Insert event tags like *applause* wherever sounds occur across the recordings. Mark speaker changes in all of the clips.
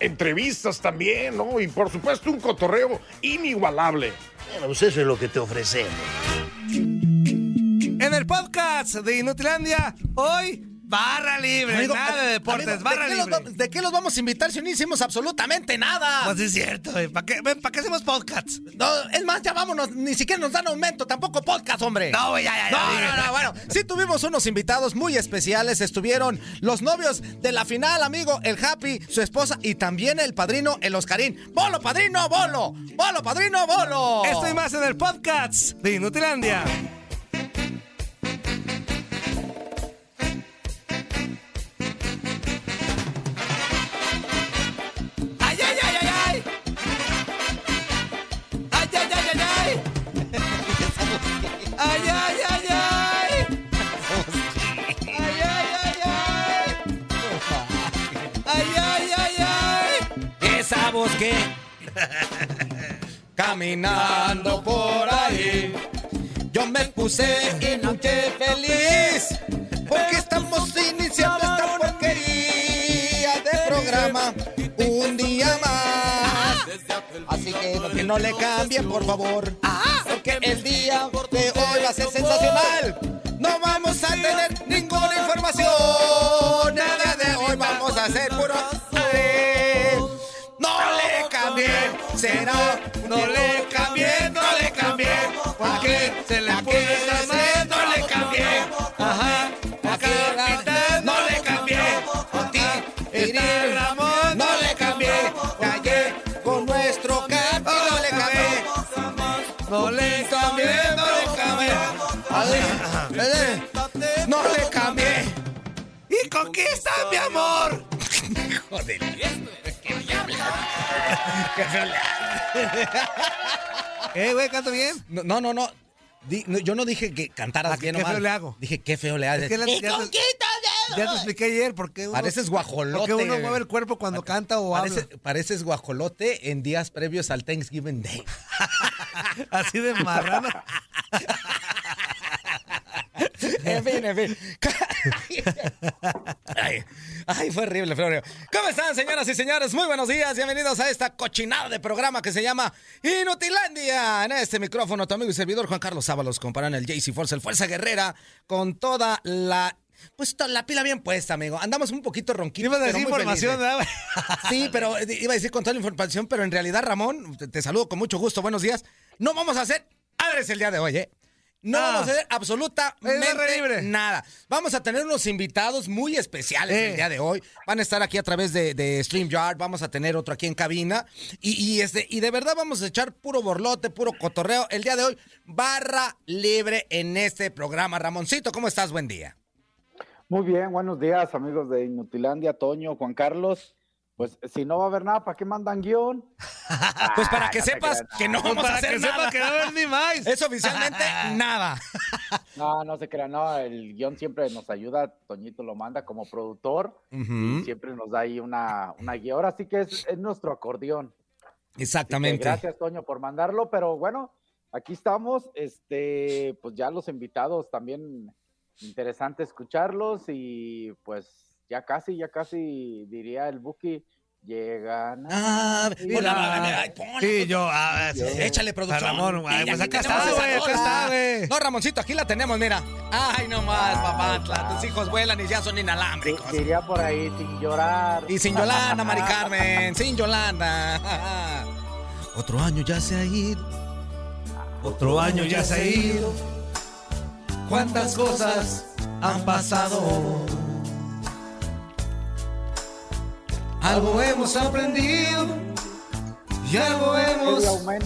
Speaker 1: Entrevistas también, ¿no? Y por supuesto un cotorreo inigualable.
Speaker 2: Bueno, pues eso es lo que te ofrecemos.
Speaker 3: En el podcast de Inutilandia, hoy barra libre,
Speaker 4: Amigo,
Speaker 3: nada de deportes,
Speaker 4: amigo,
Speaker 3: barra
Speaker 4: ¿de qué, los,
Speaker 3: libre.
Speaker 4: de qué los vamos a invitar si no hicimos absolutamente nada?
Speaker 3: Pues es cierto, ¿para qué, ven, ¿para qué hacemos podcasts?
Speaker 4: No, es más, ya vámonos, ni siquiera nos dan aumento, tampoco podcast, hombre.
Speaker 3: No, ya, ya, ya,
Speaker 4: No, no, no, bueno, sí tuvimos unos invitados muy especiales, estuvieron los novios de la final, amigo, el Happy, su esposa y también el padrino, el Oscarín. ¡Bolo, padrino, bolo! ¡Bolo, padrino, bolo!
Speaker 3: Esto y más en el podcast de Inutilandia.
Speaker 4: Caminando por ahí, yo me puse y noche feliz, porque estamos iniciando esta porquería de programa un día más. Así que no, que no le cambien, por favor, porque el día de hoy va a ser sensacional. No vamos a tener ninguna información, nada de hoy vamos a hacer se le hacer, no le cambien, ajá, la capitán, no le cambien, a ti, está Ramón, no le cambien, callé con nuestro capi, no le cambien, no le cambien, no le cambien, no le cambien,
Speaker 3: ¡Y conquista, mi amor! *laughs* *laughs* ¿Eh, güey, canto bien?
Speaker 4: No, no, no, no. Di- no, yo no dije que cantaras
Speaker 3: Ah, que
Speaker 4: bien
Speaker 3: qué
Speaker 4: o mal.
Speaker 3: feo le hago.
Speaker 4: Dije qué feo le haces.
Speaker 3: Es que la- ya, te, ya te expliqué ayer por qué uno,
Speaker 4: Pareces guajolote.
Speaker 3: qué uno mueve el cuerpo cuando canta o
Speaker 4: Parece-
Speaker 3: habla.
Speaker 4: pareces guajolote en días previos al Thanksgiving Day. *laughs*
Speaker 3: Así de marrano. *laughs*
Speaker 4: en fin, en fin. Ay, ay, fue horrible, horrible. ¿Cómo están, señoras y señores? Muy buenos días. Bienvenidos a esta cochinada de programa que se llama Inutilandia. En este micrófono, tu amigo y servidor Juan Carlos Ábalos, comparan el JC Force, el Fuerza Guerrera, con toda la. Pues la pila bien puesta, amigo. Andamos un poquito ronquitos.
Speaker 3: Ibas a decir información. ¿verdad?
Speaker 4: Sí, pero eh, iba a decir con toda la información, pero en realidad, Ramón, te, te saludo con mucho gusto. Buenos días. No vamos a hacer Ábres el día de hoy, ¿eh? No
Speaker 3: Ah.
Speaker 4: vamos a hacer
Speaker 3: Es barra
Speaker 4: absolutamente nada. Vamos a tener unos invitados muy especiales
Speaker 3: Eh.
Speaker 4: el día de hoy. Van a estar aquí a través de, de StreamYard. Vamos a tener otro aquí en cabina. Y, y este, y de verdad vamos a echar puro borlote, puro cotorreo. El día de hoy, barra libre en este programa. Ramoncito, ¿cómo estás? Buen día.
Speaker 5: Muy bien, buenos días amigos de Inutilandia, Toño, Juan Carlos. Pues si no va a haber nada, ¿para qué mandan guion? *laughs*
Speaker 4: Pues para
Speaker 5: Ah,
Speaker 4: que sepas que no
Speaker 3: Pues
Speaker 4: vamos a
Speaker 3: para
Speaker 4: hacer
Speaker 3: que
Speaker 4: nada.
Speaker 3: sepa que no va a haber ni más.
Speaker 4: Es oficialmente *laughs* nada.
Speaker 5: No, no se crean, no, el guion siempre nos ayuda, Toñito lo manda como productor y siempre nos da ahí una, una guía. Ahora sí que es, es nuestro acordeón.
Speaker 4: Exactamente.
Speaker 5: gracias, Toño, por mandarlo, pero bueno, aquí estamos, este, pues ya los invitados también interesante escucharlos y pues ya casi, ya casi diría el Buki, llegan
Speaker 4: Ah, ay, ponla,
Speaker 3: Sí,
Speaker 4: ponla.
Speaker 3: yo. ah, sí.
Speaker 4: Échale producción.
Speaker 3: A Ramón, güey,
Speaker 4: Y
Speaker 3: pues acá está, güey, acá está, güey.
Speaker 4: No, Ramoncito, aquí la tenemos, mira. Ay, no más, papá. Tus hijos vuelan y ya son inalámbricos.
Speaker 5: Diría por ahí sin llorar.
Speaker 4: Y sin Yolanda, *laughs* Mari Carmen, sin Yolanda. Otro año ya se ha ido.
Speaker 3: Otro año ya se ha ido. Cuántas cosas han pasado. Algo hemos aprendido y algo hemos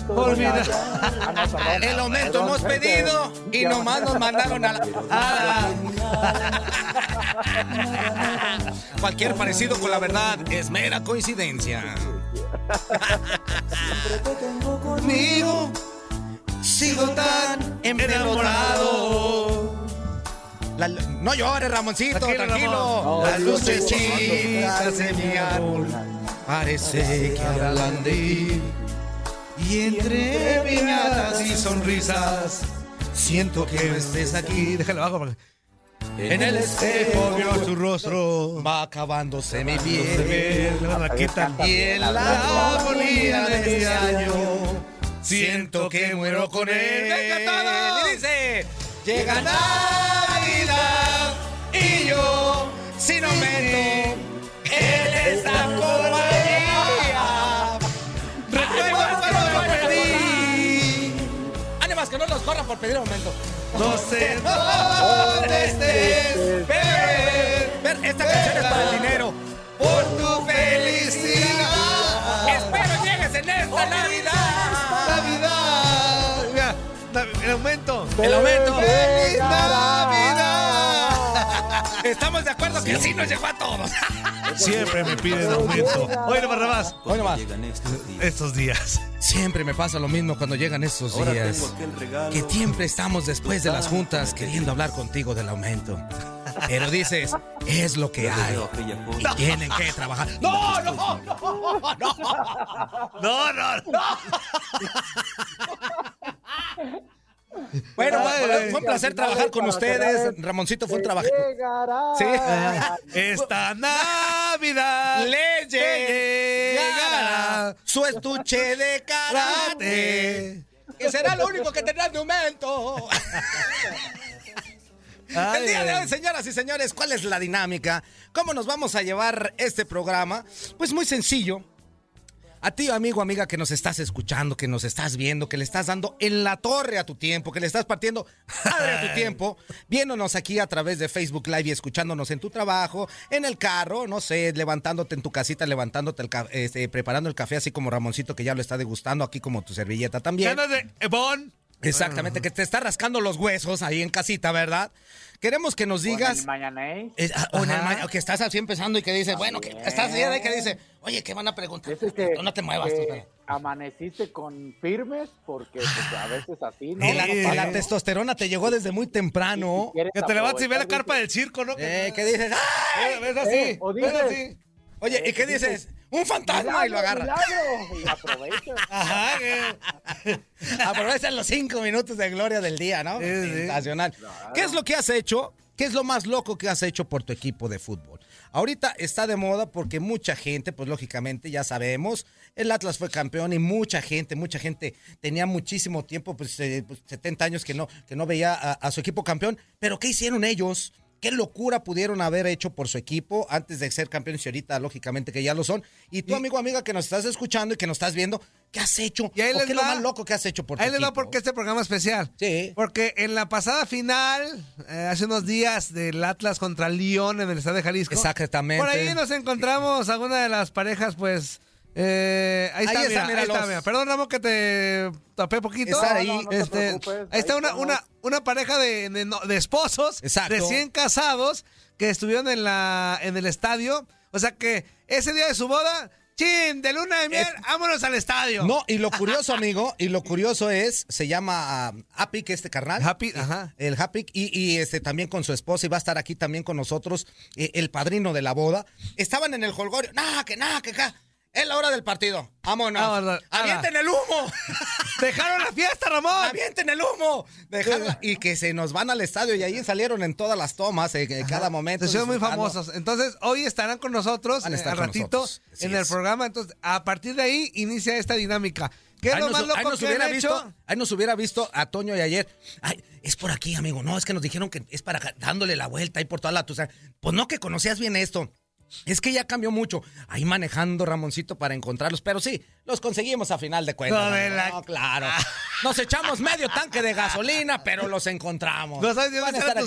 Speaker 3: olvidado.
Speaker 5: Ah. *laughs*
Speaker 4: El aumento hemos pedido y nomás nos mandaron a la... a la- *laughs* Cualquier parecido con la verdad es mera coincidencia.
Speaker 3: Conmigo sigo tan enamorado.
Speaker 4: La- no llores, Ramoncito,
Speaker 3: Tranquilo,
Speaker 4: tranquilo.
Speaker 3: Ramón.
Speaker 4: Las lucecitas de mi árbol parece que hablan de.
Speaker 3: Y entre piñatas y sonrisas, siento que no estés aquí. Déjalo abajo. porque-
Speaker 4: En el espejo vio tu rostro, va acabándose mi piel. Y en la agonía de este año, siento que muero con él. ¡Venga todos! Y dice, llega Navidad y yo, sin aumento, él está compañía. Recuerdo cuando lo perdí. Ánimas, que no los corran por pedir aumento.
Speaker 3: No sé
Speaker 4: ¿Dónde estés? Ver, ver, esta canción es para el dinero. Por tu felicidad. Espero llegues en esta Navidad.
Speaker 3: Navidad. Mira, aumento.
Speaker 4: El aumento.
Speaker 3: ¡Feliz
Speaker 4: Navidad! Estamos de acuerdo que así nos llegó a todos.
Speaker 3: Siempre me piden aumento. Oye, Barrabás,
Speaker 4: Hoy nomás.
Speaker 3: estos días.
Speaker 4: Siempre me pasa lo mismo cuando llegan estos días. Que siempre estamos después de las juntas queriendo hablar contigo del aumento. Pero dices, es lo que hay. Y tienen que trabajar. ¡No, no, no, no!
Speaker 3: No, no, no. *laughs*
Speaker 4: Bueno,
Speaker 3: Ay,
Speaker 4: fue-
Speaker 3: ay,
Speaker 4: fue un placer trabajar con ustedes. Ramoncito fue un trabajo. Sí.
Speaker 3: Esta Navidad *laughs*
Speaker 4: Le llegará su estuche de karate. Que será lo único que tendrá de aumento. El día de hoy, señoras y señores, ¿cuál es la dinámica? ¿Cómo nos vamos a llevar este programa? Pues muy sencillo. A ti, amigo, amiga, que nos estás escuchando, que nos estás viendo, que le estás dando en la torre a tu tiempo, que le estás partiendo madre a tu tiempo, viéndonos aquí a través de Facebook Live y escuchándonos en tu trabajo, en el carro, no sé, levantándote en tu casita, levantándote, el este, preparando el café, así como Ramoncito, que ya lo está degustando, aquí como tu servilleta
Speaker 3: ¿Qué
Speaker 4: también.
Speaker 3: de Ebon?
Speaker 4: Exactamente, que te está rascando los huesos ahí en casita, ¿verdad? Queremos que nos digas...
Speaker 5: el mañanés.
Speaker 4: Es- ah, o en el ma- que estás así empezando y que dices, bueno, que estás ahí que dice, oye, ¿qué van a preguntar?
Speaker 5: Ese que,
Speaker 4: no te muevas, tú,
Speaker 5: que
Speaker 4: espera.
Speaker 5: amaneciste con firmes porque pues, a veces así, ¿no?
Speaker 4: Y la,
Speaker 3: Sí.
Speaker 4: y la testosterona te llegó desde muy temprano.
Speaker 5: ¿Quieres
Speaker 3: Que te levantas y ve la carpa del circo, ¿no?
Speaker 4: Eh, ¿Qué dices? ¡Ay!
Speaker 3: ¿Ves así?
Speaker 5: Eh, o
Speaker 3: ¿Ves así?
Speaker 4: Oye, ¿y qué dices? ¡Un fantasma! Y lo agarra.
Speaker 5: ¡Milagro! Y aprovecha. *laughs*
Speaker 3: Ajá, que-
Speaker 4: Aprovechan los cinco minutos de gloria del día, ¿no?
Speaker 3: Sí.
Speaker 4: ¿Qué es lo que has hecho? ¿Qué es lo más loco que has hecho por tu equipo de fútbol? Ahorita está de moda porque mucha gente, pues lógicamente ya sabemos, el Atlas fue campeón y mucha gente, mucha gente tenía muchísimo tiempo, pues, eh, pues, 70 años que no, que no veía a, a su equipo campeón. Pero ¿qué hicieron ellos? ¿Qué locura pudieron haber hecho por su equipo antes de ser campeones y ahorita, lógicamente, que ya lo son? Y tú, amigo, amiga, que nos estás escuchando y que nos estás viendo, ¿qué has hecho?
Speaker 3: Y ahí
Speaker 4: ¿O
Speaker 3: les
Speaker 4: ¿Qué es lo más loco que has hecho por tu
Speaker 3: Ahí les va
Speaker 4: equipo?
Speaker 3: porque este programa es especial.
Speaker 4: Sí.
Speaker 3: Porque en la pasada final, eh, hace unos días, del Atlas contra León en el Estadio de Jalisco.
Speaker 4: Exactamente.
Speaker 3: Por ahí nos encontramos a una de las parejas, pues. eh, ahí está,
Speaker 4: Ahí está,
Speaker 3: mira, ahí
Speaker 4: míralos.
Speaker 3: está, mira. Perdón, Ramón, que te tapé poquito.
Speaker 4: Está ahí.
Speaker 5: No, no te
Speaker 3: Este, ahí está
Speaker 5: ahí
Speaker 3: una,
Speaker 5: estamos.
Speaker 3: una, una pareja de, de esposos
Speaker 4: Exacto.
Speaker 3: recién casados que estuvieron en, la, en el estadio. O sea que ese día de su boda, chin, de luna de miel, vámonos al estadio.
Speaker 4: No, y lo *laughs* curioso, amigo, y lo curioso es, se llama Apik, este carnal.
Speaker 3: Happy, ajá.
Speaker 4: El Happy y, y, este también con su esposa y va a estar aquí también con nosotros eh, el padrino de la boda. Estaban en el holgorio, nada, que nada, que acá. Es la hora del partido. Vámonos.
Speaker 3: Vámonos.
Speaker 4: Avienten el humo. *laughs*
Speaker 3: Dejaron la fiesta, Ramón.
Speaker 4: Avienten el humo. Dejarla- y que se nos van al estadio y ahí salieron en todas las tomas, eh, en cada momento.
Speaker 3: Se muy famosos. Entonces, hoy estarán con nosotros eh, al ratito en el
Speaker 4: es.
Speaker 3: programa. Entonces, a partir de ahí inicia esta dinámica. ¿Qué es lo
Speaker 4: nos,
Speaker 3: más loco
Speaker 4: nos
Speaker 3: que
Speaker 4: hubiera
Speaker 3: han
Speaker 4: visto,
Speaker 3: hecho?
Speaker 4: ahí nos hubiera visto a Toño y ayer. Ay, es por aquí, amigo. No, es que nos dijeron que es para dándole la vuelta ahí por toda la tusa. Pues no que conocías bien esto. Es que ya cambió mucho. Ahí manejando Ramoncito para encontrarlos, pero sí, los conseguimos a final de cuentas.
Speaker 3: No, de la-
Speaker 4: No, claro. Nos echamos medio tanque de gasolina, pero los encontramos.
Speaker 3: No sabes dónde
Speaker 4: estar
Speaker 3: tu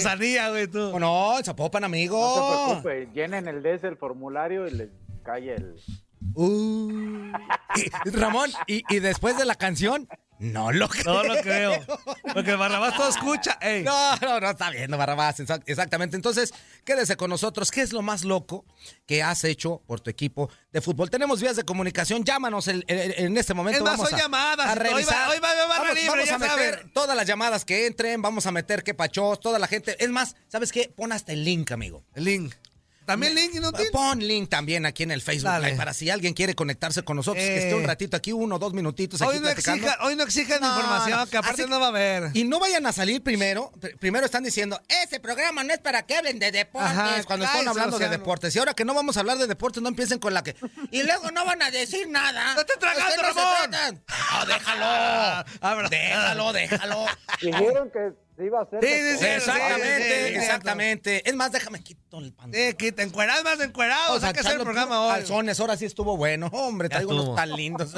Speaker 3: güey, tú.
Speaker 4: No, el Zapopan, amigo.
Speaker 5: No se preocupe, llenen el DS el formulario y les cae el.
Speaker 4: Uh. Y- Ramón, y, y después de la canción, no lo creo.
Speaker 3: No lo creo. Porque Barrabás todo escucha. Ey.
Speaker 4: No, no, no está viendo, Barrabás. exac- Exactamente. Entonces, quédese con nosotros. ¿Qué es lo más loco que has hecho por tu equipo de fútbol? Tenemos vías de comunicación. Llámanos el- el- en este momento.
Speaker 3: Es más,
Speaker 4: vamos
Speaker 3: son
Speaker 4: a,
Speaker 3: llamadas.
Speaker 4: a
Speaker 3: Hoy va-
Speaker 4: revisar.
Speaker 3: hoy va a haber barra
Speaker 4: vamos,
Speaker 3: libre,
Speaker 4: vamos
Speaker 3: ya
Speaker 4: a meter
Speaker 3: saben.
Speaker 4: todas las llamadas que entren. Vamos a meter que pachos, toda la gente. Es más, ¿sabes qué? Pon hasta el link, amigo.
Speaker 3: El link. También link inútil.
Speaker 4: Pon link también aquí en el Facebook. Live para si alguien quiere conectarse con nosotros, que
Speaker 3: Eh.
Speaker 4: esté un ratito aquí, uno o dos minutitos aquí
Speaker 3: Hoy no,
Speaker 4: platicando.
Speaker 3: exija, hoy no exijan
Speaker 4: No,
Speaker 3: información,
Speaker 4: no.
Speaker 3: que aparte
Speaker 4: Así
Speaker 3: no va a haber.
Speaker 4: Y no vayan a salir primero. Pr- Primero están diciendo, ese programa no es para que hablen de deportes.
Speaker 3: Ajá,
Speaker 4: cuando están hablando de deportes. Y ahora que no vamos a hablar de deportes, no empiecen con la que. Y luego no van a decir nada. *laughs*
Speaker 3: ¡No estés tragando,
Speaker 4: no
Speaker 3: Ramón!
Speaker 4: No, déjalo. *laughs*
Speaker 3: Abra-
Speaker 4: déjalo, déjalo.
Speaker 5: Dijeron que se iba a hacer.
Speaker 3: Sí, sí, sí.
Speaker 4: Exactamente,
Speaker 3: sí, sí,
Speaker 4: exactamente. Es más, déjame quito el pantalón.
Speaker 3: Eh, quita, encuerado más encuerado. Hay que hacer el programa hoy.
Speaker 4: Calzones, ahora sí estuvo bueno. Hombre, traigo unos tan lindos.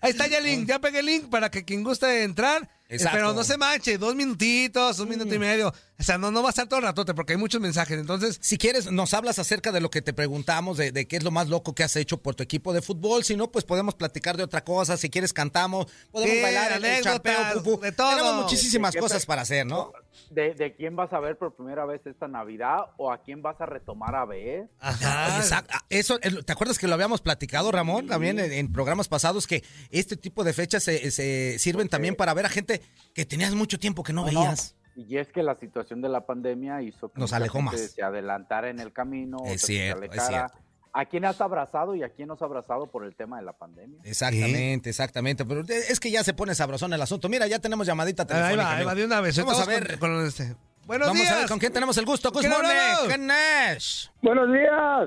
Speaker 3: Ahí está ya el link, ya pegué el link para que quien guste entrar.
Speaker 4: Exacto.
Speaker 3: Pero no se manche, dos minutitos, un minuto y medio. O sea, no, no va a estar todo el ratote porque hay muchos mensajes. Entonces,
Speaker 4: Si quieres, nos hablas acerca de lo que te preguntamos, de, de qué es lo más loco que has hecho por tu equipo de fútbol. Si no, pues podemos platicar de otra cosa. Si quieres, cantamos. Podemos
Speaker 3: Sí,
Speaker 4: bailar el- champeo, pupú.
Speaker 3: de todo.
Speaker 4: Tenemos muchísimas
Speaker 5: ¿De qué
Speaker 4: cosas para hacer, ¿no?
Speaker 5: De, de quién vas a ver por primera vez esta Navidad o a quién vas a retomar a ver?
Speaker 3: ajá.
Speaker 4: Exacto. Ah, Eso, es- ¿te acuerdas que lo habíamos platicado, Ramón? También en, en programas pasados que este tipo de fechas se, se sirven también para ver a gente que tenías mucho tiempo que no,
Speaker 5: No, no.
Speaker 4: veías.
Speaker 5: Y es que la situación de la pandemia hizo que
Speaker 4: Nos alejó más.
Speaker 5: se adelantara en el camino.
Speaker 4: Es cierto, es
Speaker 5: alejara.
Speaker 4: cierto.
Speaker 5: ¿A quién has abrazado y a quién no has abrazado por el tema de la pandemia?
Speaker 4: Exactamente, exactamente. Pero es que ya se pone sabrosón el asunto. Mira, ya tenemos llamadita
Speaker 3: Ahí
Speaker 4: telefónica.
Speaker 3: va, ahí va de una vez.
Speaker 4: Vamos a ver.
Speaker 3: Con, con este. Buenos
Speaker 4: Vamos
Speaker 3: días.
Speaker 4: a ver con quién tenemos el gusto. Good
Speaker 3: ¿Quién
Speaker 4: morning.
Speaker 6: Buenos días,
Speaker 4: Buenos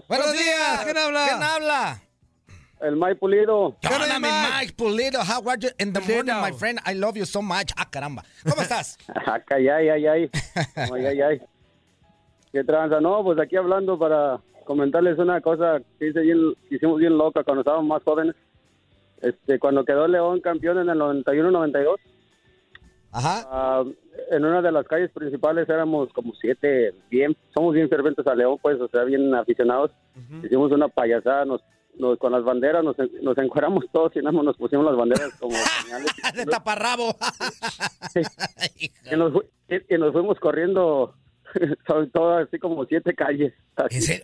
Speaker 3: Buenos días.
Speaker 4: días.
Speaker 3: ¿Quién habla?
Speaker 4: ¿Quién habla?
Speaker 6: El Mike Pulido.
Speaker 4: ¿Qué
Speaker 3: ¿Qué
Speaker 4: onda,
Speaker 3: onda,
Speaker 4: mi
Speaker 3: Mike?
Speaker 4: Pulido? How are you in the
Speaker 3: Pulido.
Speaker 4: morning, my friend? I love you so much. Ah, caramba. ¿Cómo estás? *laughs*
Speaker 6: Acá, ay, ay, ay. Ay, ay, ay. ¿Qué tranza? No, pues aquí hablando para comentarles una cosa que hice bien, que hicimos bien loca cuando estábamos más jóvenes. Este, cuando quedó León campeón en el 91-92,
Speaker 4: Ajá.
Speaker 6: ah, en una de las calles principales éramos como siete, bien, somos bien ferventes a León, pues, o sea, bien aficionados. Hicimos una payasada, nos, nos- con las banderas, nos, nos encueramos todos y nada más nos pusimos las banderas como *laughs* señales. *laughs*
Speaker 4: De taparrabo.
Speaker 6: y nos, y- y nos fuimos corriendo *laughs* sobre todo así como siete calles.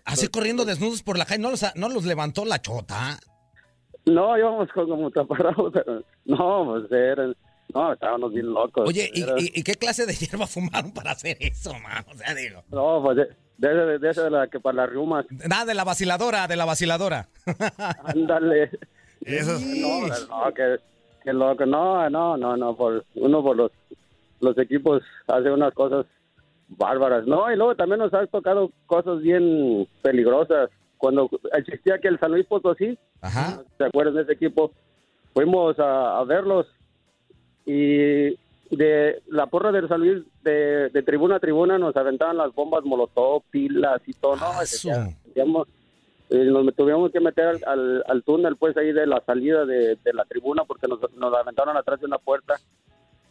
Speaker 6: Así,
Speaker 4: corriendo desnudos por la calle. ¿No los, no los levantó la chota?
Speaker 6: No, íbamos con- como taparrabos, no, pues eran, no, estábamos bien locos.
Speaker 4: Oye, ¿y,
Speaker 6: Era-
Speaker 4: y- y qué clase de hierba fumaron para hacer eso, man? O sea, digo.
Speaker 6: No, pues de, de, esa- de esa de la que para las riumas,
Speaker 4: Nada, de la vaciladora, de la vaciladora.
Speaker 6: ándale.
Speaker 3: Eso.
Speaker 6: No, no, que, que loco, no, no, no, no, por, uno por los, los equipos hace unas cosas bárbaras. No, y luego también nos ha tocado cosas bien peligrosas. Cuando existía que el San Luis Potosí,
Speaker 4: Ajá.
Speaker 6: ¿se acuerdan de ese equipo? Fuimos a, a verlos y de la porra del San Luis, de, de tribuna a tribuna, nos aventaban las bombas molotov, pilas y todo. No,
Speaker 4: Ah, su.
Speaker 6: ya- digamos, eh, nos tuvimos que meter al, al, al túnel, pues ahí de la salida de, de la tribuna, porque nos, nos aventaron atrás de una puerta.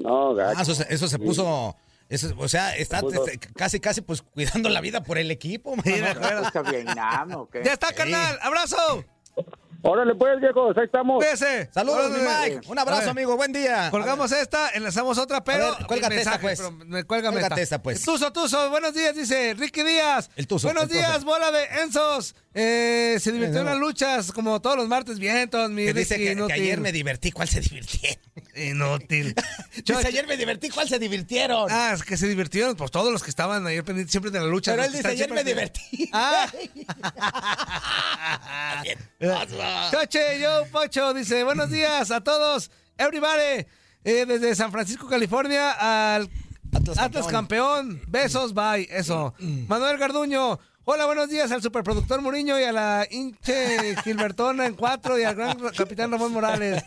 Speaker 6: No, gacho.
Speaker 4: Ah, eso, se- eso se puso. eso- o sea, está este, casi, casi pues cuidando la vida por el equipo, man.
Speaker 3: Sí, de acuerdo.
Speaker 5: ¿Busca Vietnam o qué?
Speaker 3: Ya está, carnal. Abrazo.
Speaker 6: Órale, pues, viejos, ahí estamos.
Speaker 3: Cuídese.
Speaker 4: Saludos, mi. Mike. Un abrazo, amigo. Buen día.
Speaker 3: Colgamos esta, enlazamos otra, pero.
Speaker 4: ver, cuélgate
Speaker 3: mensaje,
Speaker 4: esta, pues.
Speaker 3: pero me- Cuélgame
Speaker 4: Cuélgate
Speaker 3: esta.
Speaker 4: esta, pues.
Speaker 3: Tuzo, Tuzo, buenos días, dice Ricky Díaz.
Speaker 4: El Tuzo,
Speaker 3: Buenos
Speaker 4: el Tuzo.
Speaker 3: días, bola de Enzos. Eh, se divirtió en las luchas, como todos los martes, vientos, mi
Speaker 4: Que dice que, ayer me divertí. ¿Cuál se divirtieron?
Speaker 3: Inútil. *laughs*
Speaker 4: Dice, ayer me divertí. ¿Cuál se divirtieron?
Speaker 3: Ah, es que se divirtieron, pues todos los que estaban ayer pendientes siempre de la lucha.
Speaker 4: Pero él dice, ayer me divertí. *laughs*
Speaker 3: Ah. *laughs* Choche, yo, Pocho, dice, buenos días a todos, everybody, eh, desde San Francisco, California, al
Speaker 4: Atlas
Speaker 3: Atlas, campeón. besos, bye, eso. Manuel Garduño, hola, buenos días al superproductor Muriño y a la hinche Gilbertona en cuatro y al gran capitán Ramón Morales.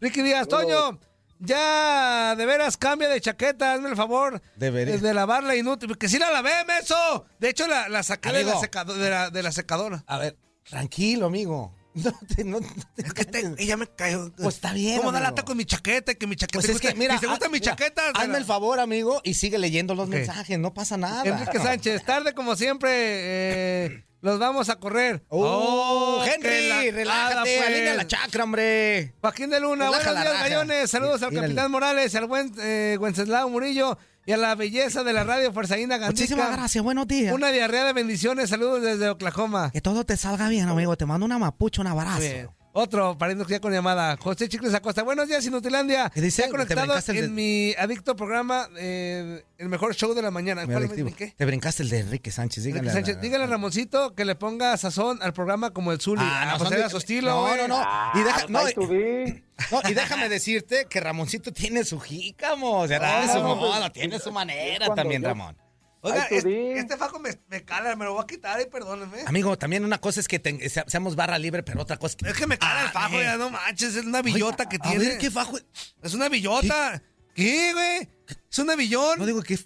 Speaker 3: Ricky Díaz, Toño, ya de veras cambia de chaqueta, hazme el favor
Speaker 4: Debería.
Speaker 3: de lavarla inútil, que sí la lavé, meso. De hecho, la, la saqué de la,
Speaker 4: Amigo.
Speaker 3: secado- de la- de la secadora.
Speaker 4: A ver, Tranquilo, amigo. No te, no, no te-
Speaker 3: Es que te- ella me cayó.
Speaker 4: Pues está bien,
Speaker 3: ¿Cómo da la
Speaker 4: amigo.
Speaker 3: con mi chaqueta? Que mi chaqueta
Speaker 4: Pues
Speaker 3: te
Speaker 4: es que,
Speaker 3: gusta.
Speaker 4: mira,
Speaker 3: si te gusta
Speaker 4: haz-
Speaker 3: mi chaqueta.
Speaker 4: hazme
Speaker 3: la-
Speaker 4: el favor, amigo, y sigue leyendo los mensajes. No pasa nada.
Speaker 3: Enrique Sánchez, tarde como siempre, eh, los vamos a correr.
Speaker 4: Oh,
Speaker 3: que
Speaker 4: Henry,
Speaker 3: la-
Speaker 4: relájate,
Speaker 3: pues.
Speaker 4: alinea la chakra, hombre.
Speaker 3: Joaquín de Luna,
Speaker 4: Relaja
Speaker 3: buenos días,
Speaker 4: raja.
Speaker 3: gallones. Saludos al capitán Morales, al buen eh, Wenceslao Murillo y a la belleza de la radio Fuerzaína Gandica.
Speaker 4: Muchísimas gracias, buenos días.
Speaker 3: Una diarrea de bendiciones, saludos desde Oklahoma.
Speaker 4: Que todo te salga bien, amigo. Te mando una mapucha, un abrazo.
Speaker 3: Bien. Otro, pariendo ya con llamada. José Chicles Acosta. Buenos días, Inutilandia.
Speaker 4: ¿Qué dice?
Speaker 3: Ya
Speaker 4: Te
Speaker 3: conectado
Speaker 4: brincaste el
Speaker 3: en
Speaker 4: de-
Speaker 3: mi adicto programa, eh, el mejor show de la mañana. ¿Cuál
Speaker 4: adictivo.
Speaker 3: me brinqué?
Speaker 4: Te brincaste el de Enrique Sánchez. Dígale.
Speaker 3: Enrique
Speaker 4: a la-
Speaker 3: Sánchez, dígale a Ramoncito que le ponga sazón al programa como el Zuli.
Speaker 4: Ah,
Speaker 3: Ah,
Speaker 4: no,
Speaker 3: pues
Speaker 4: son
Speaker 3: era
Speaker 4: de-
Speaker 3: su estilo,
Speaker 4: No, no, no.
Speaker 5: Ah,
Speaker 4: Y, deja-
Speaker 5: pues
Speaker 4: no, y- no, y déjame decirte que Ramoncito tiene su jícamo. O sea, tiene
Speaker 5: No,
Speaker 4: su
Speaker 5: no,
Speaker 4: moda,
Speaker 5: pues,
Speaker 4: tiene su manera también,
Speaker 5: yo-
Speaker 4: Ramón.
Speaker 3: Oiga, este, fajo me, me cala, me lo voy a quitar y perdónenme.
Speaker 4: Amigo, también una cosa es que te- se- seamos barra libre, pero otra cosa es que...
Speaker 3: Es que me cala el
Speaker 4: Ah,
Speaker 3: fajo,
Speaker 4: eh.
Speaker 3: ya no manches, es una billota que
Speaker 4: A
Speaker 3: tiene.
Speaker 4: ver, ¿qué fajo?
Speaker 3: Es una billota. ¿Qué, güey? Es una billón.
Speaker 4: No digo que...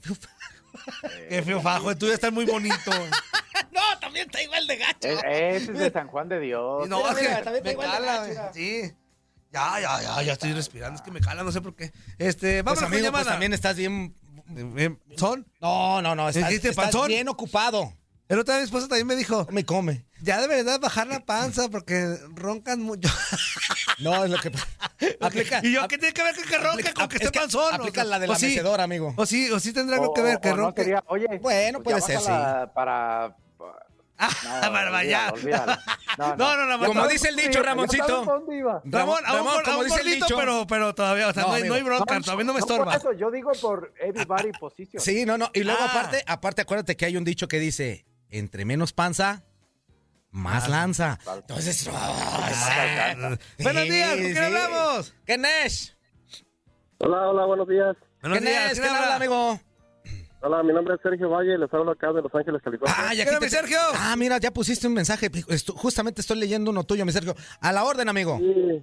Speaker 3: Qué feo fajo, tú ya estás muy bonito. *laughs*
Speaker 4: no, también está igual de gacho.
Speaker 5: E- Ese es de San Juan de Dios.
Speaker 3: no,
Speaker 4: mira,
Speaker 3: es que
Speaker 4: mira, también
Speaker 3: me
Speaker 4: está igual de
Speaker 3: cala,
Speaker 4: gacho, mira.
Speaker 3: Sí. Ya, ya, ya, ya estoy respirando, es que me cala, no sé por qué. Este, vamos
Speaker 4: Pues,
Speaker 3: a
Speaker 4: amigo, pues también estás bien...
Speaker 3: ¿Son?
Speaker 4: No, no, no, estás,
Speaker 3: ¿Dijiste
Speaker 4: estás
Speaker 3: panzón?
Speaker 4: bien ocupado.
Speaker 3: El otro día mi esposa también me dijo,
Speaker 4: Me come.
Speaker 3: ya de verdad bajar la panza porque roncan mucho. *laughs*
Speaker 4: No, es lo que... *laughs* aplica,
Speaker 3: ¿Y yo qué tiene que ver con que ronca
Speaker 4: aplica-
Speaker 3: con que
Speaker 4: es
Speaker 3: esté
Speaker 4: que
Speaker 3: panzón?
Speaker 4: Aplica
Speaker 3: O-
Speaker 4: la de la
Speaker 3: sí,
Speaker 4: amigo.
Speaker 3: O sí, o sí tendrá algo que ver que
Speaker 5: o no
Speaker 3: ronque.
Speaker 5: sería, oye,
Speaker 4: Bueno,
Speaker 5: pues ya
Speaker 4: puede ser.
Speaker 3: Ah, para *laughs*
Speaker 5: olvídalo, olvídalo.
Speaker 3: No, no, *laughs* no,
Speaker 4: Como dice el dicho, Ramoncito.
Speaker 3: Ramón,
Speaker 4: Ramón, como dice el dicho.
Speaker 3: pero, pero todavía, o sea,
Speaker 4: No,
Speaker 3: no, hay, no bronca, todavía no me
Speaker 5: por
Speaker 3: estorba.
Speaker 5: eso, yo digo por everybody position.
Speaker 4: Sí, no, no. Y luego
Speaker 3: Ah.
Speaker 4: aparte, aparte, acuérdate que hay un dicho que dice, entre menos panza, más lanza. Entonces,
Speaker 3: Buenos días, ¿con quién
Speaker 4: sí.
Speaker 3: hablamos?
Speaker 4: ¿Qué Nesh?
Speaker 6: Hola, hola, buenos días.
Speaker 3: Buenos
Speaker 4: ¿Qué
Speaker 3: días? ¿quién
Speaker 4: amigo?
Speaker 6: Hola, mi nombre es Sergio Valle y les hablo acá de Los Ángeles, California.
Speaker 4: Ah, ya
Speaker 3: ¿Qué
Speaker 4: aquí
Speaker 3: onda,
Speaker 4: te-
Speaker 3: mi Sergio?
Speaker 4: Ah, mira, ya pusiste un mensaje. Justamente estoy leyendo uno tuyo, mi Sergio. A la orden, amigo.
Speaker 6: Sí,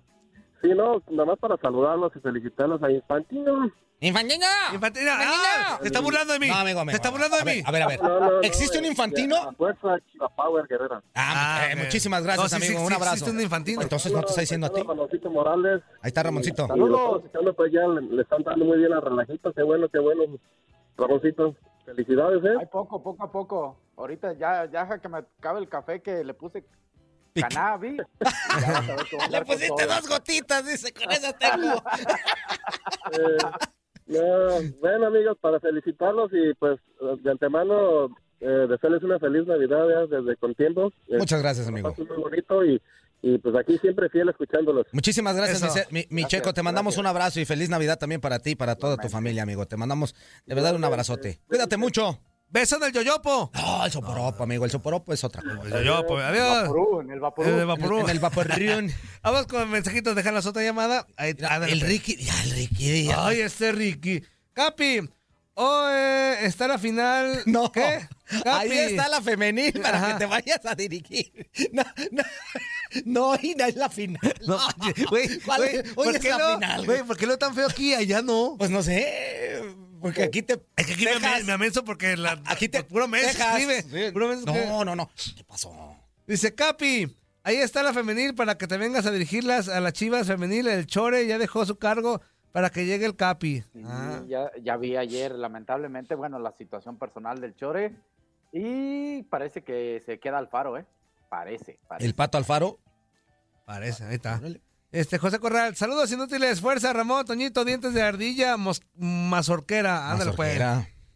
Speaker 6: sí, no, nada más para saludarlos y felicitarlos a Infantino.
Speaker 4: ¡Infantino!
Speaker 3: Infantina, ah, se está burlando de mí.
Speaker 4: No, amigo, amigo.
Speaker 3: Se está burlando de
Speaker 4: a ver,
Speaker 3: mí.
Speaker 4: A ver, a ver.
Speaker 6: No, no, no,
Speaker 4: ¿Existe un
Speaker 6: eh,
Speaker 4: infantino?
Speaker 6: A fuerza Chiva Power Guerrera.
Speaker 4: Ah, eh,
Speaker 3: ok.
Speaker 4: muchísimas gracias,
Speaker 3: No, sí, sí,
Speaker 4: amigo.
Speaker 3: sí,
Speaker 4: un abrazo.
Speaker 3: existe un infantino.
Speaker 4: Entonces no te está diciendo a ti.
Speaker 6: Ramoncito Morales.
Speaker 4: Ahí está Ramoncito.
Speaker 6: Escuchando, pues ya le, le están dando muy bien a Relajito. Qué bueno, qué bueno. Ramoncito, felicidades,
Speaker 5: Ay,
Speaker 6: ¿eh?
Speaker 5: poco, poco a poco. Ahorita ya, ya que me acabe el café que le puse cannabis. *laughs*
Speaker 4: Le pusiste dos gotitas, dice, con esas tengo.
Speaker 6: Eh, no, bueno, amigos, para felicitarlos y pues de antemano eh, desearles una feliz Navidad ya desde con tiempo. Eh,
Speaker 4: Muchas gracias, amigo.
Speaker 6: muy bonito y, y pues aquí siempre fiel escuchándolos.
Speaker 4: Muchísimas gracias,
Speaker 3: Eso.
Speaker 4: mi,
Speaker 5: Gracias,
Speaker 4: Checo. Te mandamos
Speaker 5: gracias.
Speaker 4: un abrazo y feliz Navidad también para ti y para toda tu familia, amigo. Te mandamos de verdad un abrazote. Cuídate mucho.
Speaker 3: Beso del yoyopo.
Speaker 4: No, el soporopo, amigo. El soporopo es otra cosa.
Speaker 3: El yoyopo, adiós.
Speaker 5: Vaporú, en el vaporú.
Speaker 3: El
Speaker 4: En
Speaker 3: Vaporú.
Speaker 4: el, en el. *laughs*
Speaker 3: Vamos con mensajitos, dejan la otra llamada. Ahí, ándale,
Speaker 4: el
Speaker 3: pues.
Speaker 4: Ricky, ya, el Ricky.
Speaker 3: Ay, este Ricky. Capi, hoy eh, está la final.
Speaker 4: No,
Speaker 3: ¿Qué? Capi.
Speaker 4: ahí está la femenil para
Speaker 3: Ajá.
Speaker 4: que te vayas a dirigir. No, no, no, y no es la final.
Speaker 3: No, güey, *laughs*
Speaker 4: ¿Cuál
Speaker 3: güey,
Speaker 4: es? Hoy
Speaker 3: ¿por
Speaker 4: es
Speaker 3: qué
Speaker 4: la
Speaker 3: lo,
Speaker 4: final,
Speaker 3: güey. ¿por qué lo tan feo aquí? Allá no.
Speaker 4: Pues no sé, porque aquí te...
Speaker 3: Es que aquí me,
Speaker 4: Texas-
Speaker 3: me amenso porque la,
Speaker 4: Aquí te...
Speaker 3: puro mes escribe.
Speaker 4: Sí.
Speaker 3: Puro mes escribe.
Speaker 4: No, no, no. ¿Qué pasó?
Speaker 3: Dice Capi, ahí está la femenil para que te vengas a dirigirlas a las chivas femenil. El Chore ya dejó su cargo para que llegue el Capi.
Speaker 5: Sí,
Speaker 3: Ah.
Speaker 5: ya, ya vi ayer, lamentablemente, bueno, la situación personal del Chore. Y parece que se queda al faro, ¿eh? Parece, parece.
Speaker 4: El Pato Alfaro.
Speaker 3: Parece, ahí está. Este, José Corral, saludos inútiles, fuerza, Ramón, Toñito, dientes de ardilla, mos- mazorquera, ándale pues.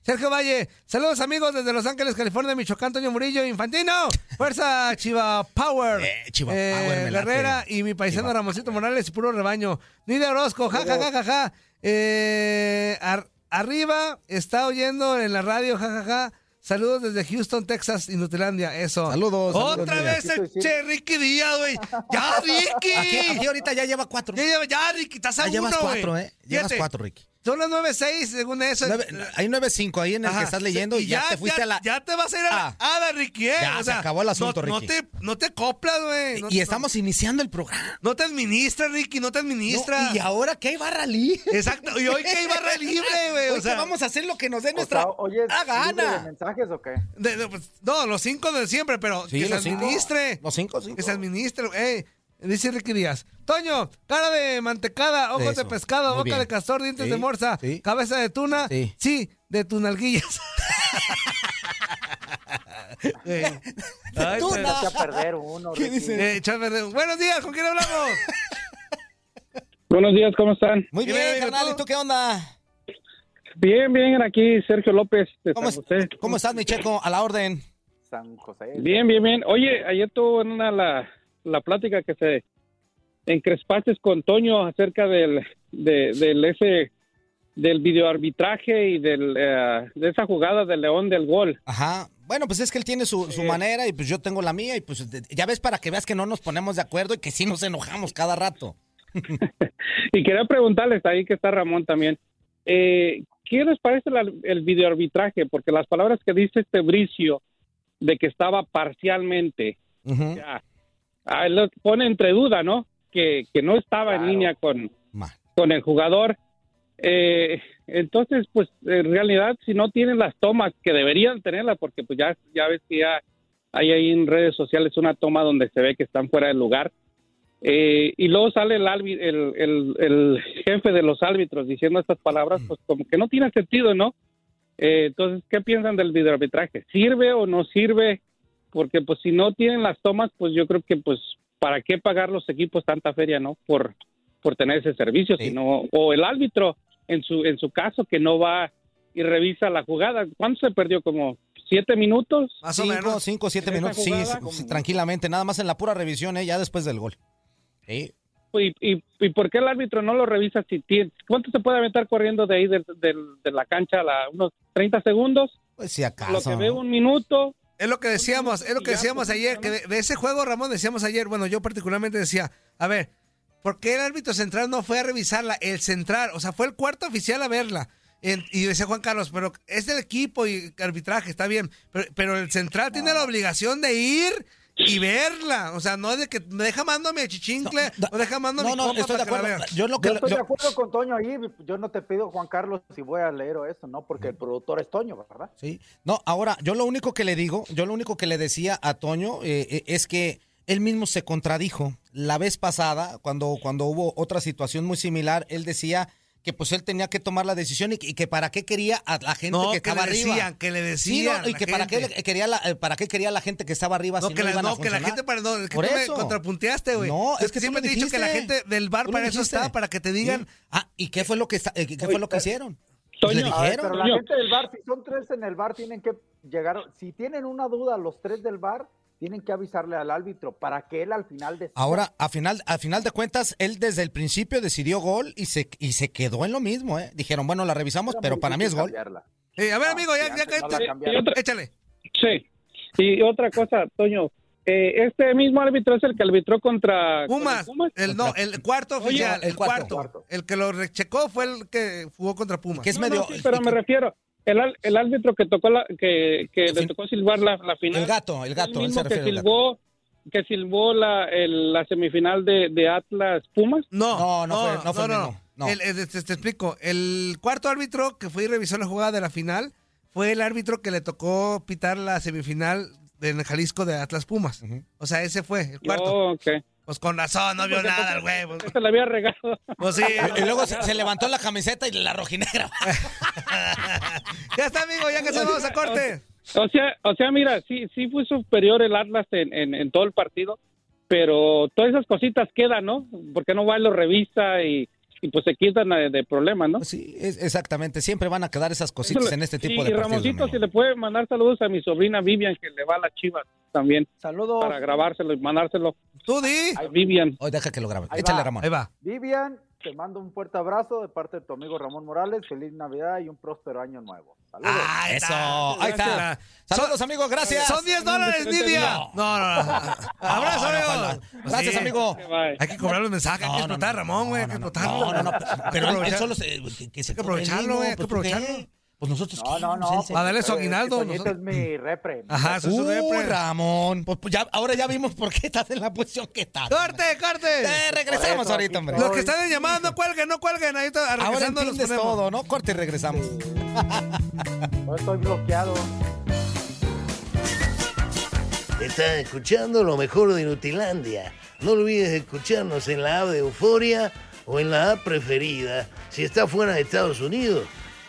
Speaker 3: Sergio Valle, saludos amigos desde Los Ángeles, California, Michoacán, Toño Murillo, Infantino, fuerza, Chiva Power,
Speaker 4: Eh, Chiva Power, me late.
Speaker 3: Guerrera y mi paisano
Speaker 4: Chiva
Speaker 3: Ramoncito Morales y puro rebaño. Nidia Orozco, ja, ja, ja, ja, ja. Eh, ar- arriba, está oyendo en la radio, ja, ja, ja. Saludos desde Houston, Texas, Inutilandia, eso.
Speaker 4: Saludos, saludos,
Speaker 3: Otra vez el che Ricky Díaz, güey. ¡Ya, Ricky!
Speaker 4: Aquí, aquí ahorita ya lleva cuatro.
Speaker 3: Ya, lleva- ya, Ricky, estás a
Speaker 4: Ya llevas
Speaker 3: uno,
Speaker 4: cuatro,
Speaker 3: güey.
Speaker 4: ¿eh? Llevas
Speaker 3: Fíjate,
Speaker 4: cuatro, Ricky.
Speaker 3: Son las 9.6, según eso.
Speaker 4: Nueve- hay 9.5 ahí en el
Speaker 3: Ajá,
Speaker 4: que estás leyendo
Speaker 3: sí,
Speaker 4: y ya, te fuiste
Speaker 3: ya,
Speaker 4: a la...
Speaker 3: Ya te vas a ir a la
Speaker 4: Ah.
Speaker 3: Ricky, ¿eh?
Speaker 4: Ya,
Speaker 3: O
Speaker 4: se acabó el asunto,
Speaker 3: no,
Speaker 4: Ricky.
Speaker 3: No te, no te coplas, güey. No-
Speaker 4: y estamos iniciando el programa.
Speaker 3: No, te administras, Ricky, no te administras.
Speaker 4: No, y ahora que hay barra libre.
Speaker 3: Exacto, y hoy que hay barra libre, güey.
Speaker 4: Hoy
Speaker 3: O sea,
Speaker 4: vamos a hacer lo que nos dé
Speaker 5: O
Speaker 4: nuestra
Speaker 5: sea, oye, ¿es
Speaker 4: ah,
Speaker 5: de
Speaker 4: gana.
Speaker 5: mensajes o qué?
Speaker 3: de- de- pues, no, los cinco de siempre, pero
Speaker 4: Sí,
Speaker 3: que se
Speaker 4: cinco.
Speaker 3: administre.
Speaker 4: Los cinco, cinco.
Speaker 3: Que se administre, ey. Dice Ricky Díaz. Toño, cara de mantecada, ojos de pescado,
Speaker 4: muy
Speaker 3: boca
Speaker 4: bien.
Speaker 3: de castor, dientes
Speaker 4: Sí,
Speaker 3: de morsa,
Speaker 4: sí.
Speaker 3: cabeza de tuna.
Speaker 4: Sí.
Speaker 3: Sí, de tunalguillas. *laughs* Eh, ay,
Speaker 4: Tuna.
Speaker 3: pero-
Speaker 5: a perder uno,
Speaker 4: ¿Qué
Speaker 5: Ricky.
Speaker 4: dice?
Speaker 3: eh, Buenos días, ¿con quién hablamos?
Speaker 7: Buenos días, ¿cómo están?
Speaker 4: Muy
Speaker 3: Bien,
Speaker 4: bien, carnal.
Speaker 3: ¿tú?
Speaker 4: ¿Y tú qué onda?
Speaker 7: Bien, bien, aquí Sergio López de
Speaker 4: ¿Cómo,
Speaker 7: San José.
Speaker 4: ¿Cómo estás, mi checo? A la orden.
Speaker 5: San José.
Speaker 7: Bien, bien, bien. Oye, ayer tuvo una la, la plática que se encrespaste con Toño acerca del, de, del ese del videoarbitraje y del, eh, de esa jugada del León del gol.
Speaker 4: Ajá. Bueno, pues es que él tiene su, su manera y pues yo tengo la mía y pues ya ves para que veas que no nos ponemos de acuerdo y que sí nos enojamos cada rato. *laughs*
Speaker 7: Y quería preguntarles, ahí que está Ramón también, eh, ¿qué les parece la- el videoarbitraje? Porque las palabras que dice este Bricio de que estaba parcialmente, ya, ah, lo pone entre duda, ¿no? Que, que no estaba en
Speaker 5: Claro.
Speaker 7: línea con, con el jugador. Eh, entonces, pues en realidad, si no tienen las tomas que deberían tenerlas, porque pues ya, ya ves que ya hay ahí en redes sociales una toma donde se ve que están fuera del lugar. Eh, y luego sale el, albi- el, el- el jefe de los árbitros diciendo estas palabras, pues como que no tiene sentido, ¿no? Eh, entonces, ¿qué piensan del videoarbitraje? ¿Sirve o no sirve? Porque pues si no tienen las tomas, pues yo creo que pues ¿para qué pagar los equipos tanta feria, no? Por, por tener ese servicio,
Speaker 4: Sí.
Speaker 7: sino o el árbitro en su en su caso que no va y revisa la jugada. ¿Cuánto se perdió? Como siete minutos.
Speaker 3: Más o
Speaker 4: Cinco,
Speaker 3: menos.
Speaker 4: cinco, siete
Speaker 7: ¿En esa
Speaker 4: minutos, sí,
Speaker 7: jugada?
Speaker 4: sí, sí, tranquilamente, nada más en la pura revisión, ¿eh? ya después del gol. Sí.
Speaker 7: ¿Y, y, y por qué el árbitro no lo revisa si tiene? ¿Cuánto se puede aventar corriendo de ahí del- del- de la cancha a la, unos 30 segundos?
Speaker 4: Pues si
Speaker 7: Lo
Speaker 4: acaso.
Speaker 7: que ve un minuto.
Speaker 3: Es lo que decíamos, es lo que decíamos ayer, que de, de ese juego, Ramón, decíamos ayer, bueno, yo particularmente decía, a ver, ¿por qué el árbitro central no fue a revisarla? El central, o sea, fue el cuarto oficial a verla. En- y decía Juan Carlos, pero es del equipo y arbitraje, está bien, pero, pero el central tiene la obligación de ir y verla, o sea, no de que me deja mando mi chichincle,
Speaker 4: No,
Speaker 3: o deja mando
Speaker 4: No,
Speaker 3: mi
Speaker 4: no, estoy de
Speaker 3: para que la
Speaker 4: acuerdo. Yo lo que
Speaker 5: Yo estoy de acuerdo con Toño ahí. Yo no te pido, Juan Carlos, si voy a leer eso, ¿no? Porque el productor es Toño, ¿verdad?
Speaker 4: Sí. No, ahora, yo lo único que le digo, yo lo único que le decía a Toño eh, eh, es que él mismo se contradijo. La vez pasada, cuando, cuando hubo otra situación muy similar, él decía que pues él tenía que tomar la decisión y que, y que para qué quería a la gente
Speaker 3: No,
Speaker 4: que
Speaker 3: que
Speaker 4: estaba
Speaker 3: le
Speaker 4: arriba.
Speaker 3: decían, que le
Speaker 4: Sí,
Speaker 3: decían.
Speaker 4: no, y que para qué,
Speaker 3: gente.
Speaker 4: le- quería la, eh, para qué quería la gente que estaba arriba
Speaker 3: No,
Speaker 4: si
Speaker 3: que,
Speaker 4: no,
Speaker 3: la,
Speaker 4: iban a
Speaker 3: no, que la gente, que
Speaker 4: Por
Speaker 3: tú me
Speaker 4: eso.
Speaker 3: contrapunteaste, güey.
Speaker 4: No, es que
Speaker 3: siempre he dicho que la gente del bar para eso está, para que te digan,
Speaker 4: Sí. Ah, ¿y qué fue lo que está- eh, qué fue lo que hicieron?
Speaker 7: Toño,
Speaker 4: le
Speaker 5: ver,
Speaker 4: dijeron.
Speaker 5: pero la
Speaker 7: Toño.
Speaker 5: gente del bar, si son tres en el bar, tienen que llegar. Si tienen una duda, los tres del bar tienen que avisarle al árbitro para que él al final decida.
Speaker 4: Ahora, a final, a final de cuentas, él desde el principio decidió gol y se, y se quedó en lo mismo, ¿eh? Dijeron, bueno, la revisamos, pero para mí es gol.
Speaker 3: eh, a ver,
Speaker 5: No,
Speaker 3: amigo, ya,
Speaker 5: sí,
Speaker 3: ya
Speaker 5: no cambiaron.
Speaker 7: otra-
Speaker 3: Échale.
Speaker 7: Sí. Y otra cosa, Toño. eh, este mismo árbitro es el que arbitró contra
Speaker 3: Pumas,
Speaker 7: contra Pumas.
Speaker 3: el no, el cuarto
Speaker 4: Oye,
Speaker 3: oficial,
Speaker 4: el
Speaker 3: el
Speaker 4: cuarto.
Speaker 3: cuarto. El que lo rechecó fue el que jugó contra Pumas.
Speaker 4: Que es
Speaker 7: No, no,
Speaker 4: medio.
Speaker 7: sí, pero me refiero, el, al- el árbitro que tocó la, que, que le tocó silbar la, la final.
Speaker 4: El gato, el gato,
Speaker 7: el mismo
Speaker 4: se
Speaker 7: que silbó, que silbó la, el- la semifinal de, de Atlas Pumas.
Speaker 3: No,
Speaker 4: No, no fue- no fue el mismo, no.
Speaker 3: El- el- te, te explico. El cuarto árbitro que fue y revisó la jugada de la final fue el árbitro que le tocó pitar la semifinal en Jalisco de Atlas Pumas.
Speaker 4: Ujú.
Speaker 3: O sea, ese fue, el cuarto.
Speaker 7: Oh, ok.
Speaker 3: Pues con razón, no vio nada el güey. Pues,
Speaker 7: Se le había regado.
Speaker 3: pues sí. *laughs*
Speaker 4: Y luego se, se levantó la camiseta y la rojinegra. *laughs*
Speaker 3: ya está, amigo, ya que se vamos a corte.
Speaker 7: O sea, o sea, mira, sí, sí fue superior el Atlas en, en, en todo el partido, pero todas esas cositas quedan, ¿no? Porque no va y lo revisa y, y pues se quitan eh, de problemas, ¿no?
Speaker 4: Sí, es- exactamente. Siempre van a quedar esas cositas en este tipo
Speaker 7: Sí,
Speaker 4: de
Speaker 7: y
Speaker 4: partidos.
Speaker 7: Ramoncito,
Speaker 4: amigo.
Speaker 7: si le puede mandar saludos a mi sobrina Vivian, que le va a las chivas también,
Speaker 5: Saludos.
Speaker 7: para grabárselo y mandárselo
Speaker 3: Tú di.
Speaker 7: a Vivian.
Speaker 4: Hoy deja que lo grabe.
Speaker 5: Ahí
Speaker 4: Échale,
Speaker 5: va.
Speaker 4: Ramón.
Speaker 3: Ahí va.
Speaker 5: Vivian, te mando un fuerte abrazo de parte de tu amigo Ramón Morales. Feliz Navidad y un próspero año nuevo. Saludos.
Speaker 4: Ah, eso. Ahí está. Saludos, amigos. Gracias.
Speaker 3: Son 10 dólares, Nidia. No, no, no. *laughs* Abrazo,
Speaker 4: No,
Speaker 3: amigo.
Speaker 4: Gracias, amigo.
Speaker 3: Hay que cobrar los mensajes, hay que explotar Ramón, güey, hay que
Speaker 4: no, no. Pero él, solo se.
Speaker 3: Hay que aprovecharlo, güey, hay que
Speaker 4: ¿por qué?
Speaker 3: aprovecharlo.
Speaker 4: Pues nosotros.
Speaker 5: No, no,
Speaker 4: Pues
Speaker 5: no.
Speaker 3: a darle su
Speaker 5: pues,
Speaker 3: aguinaldo,
Speaker 5: Toñito
Speaker 3: nosotros-
Speaker 5: es mi repre.
Speaker 3: Ajá, eso es su
Speaker 4: Uh,
Speaker 3: repre.
Speaker 4: Ramón. Pues, pues ya, ahora ya vimos por qué estás en la posición que estás.
Speaker 3: ¡Corte, corte!
Speaker 4: Eh, regresamos
Speaker 5: eso,
Speaker 4: ahorita, hombre.
Speaker 3: Los que están llamando, no cuelguen, no cuelguen. Ahí está,
Speaker 4: Ahora
Speaker 3: regresando los
Speaker 4: todo, ¿no? Corte y regresamos. *laughs*
Speaker 5: No estoy bloqueado.
Speaker 2: Estás escuchando lo mejor de Nutilandia. No olvides escucharnos en la app de Euforia o en la app preferida si estás fuera de Estados Unidos.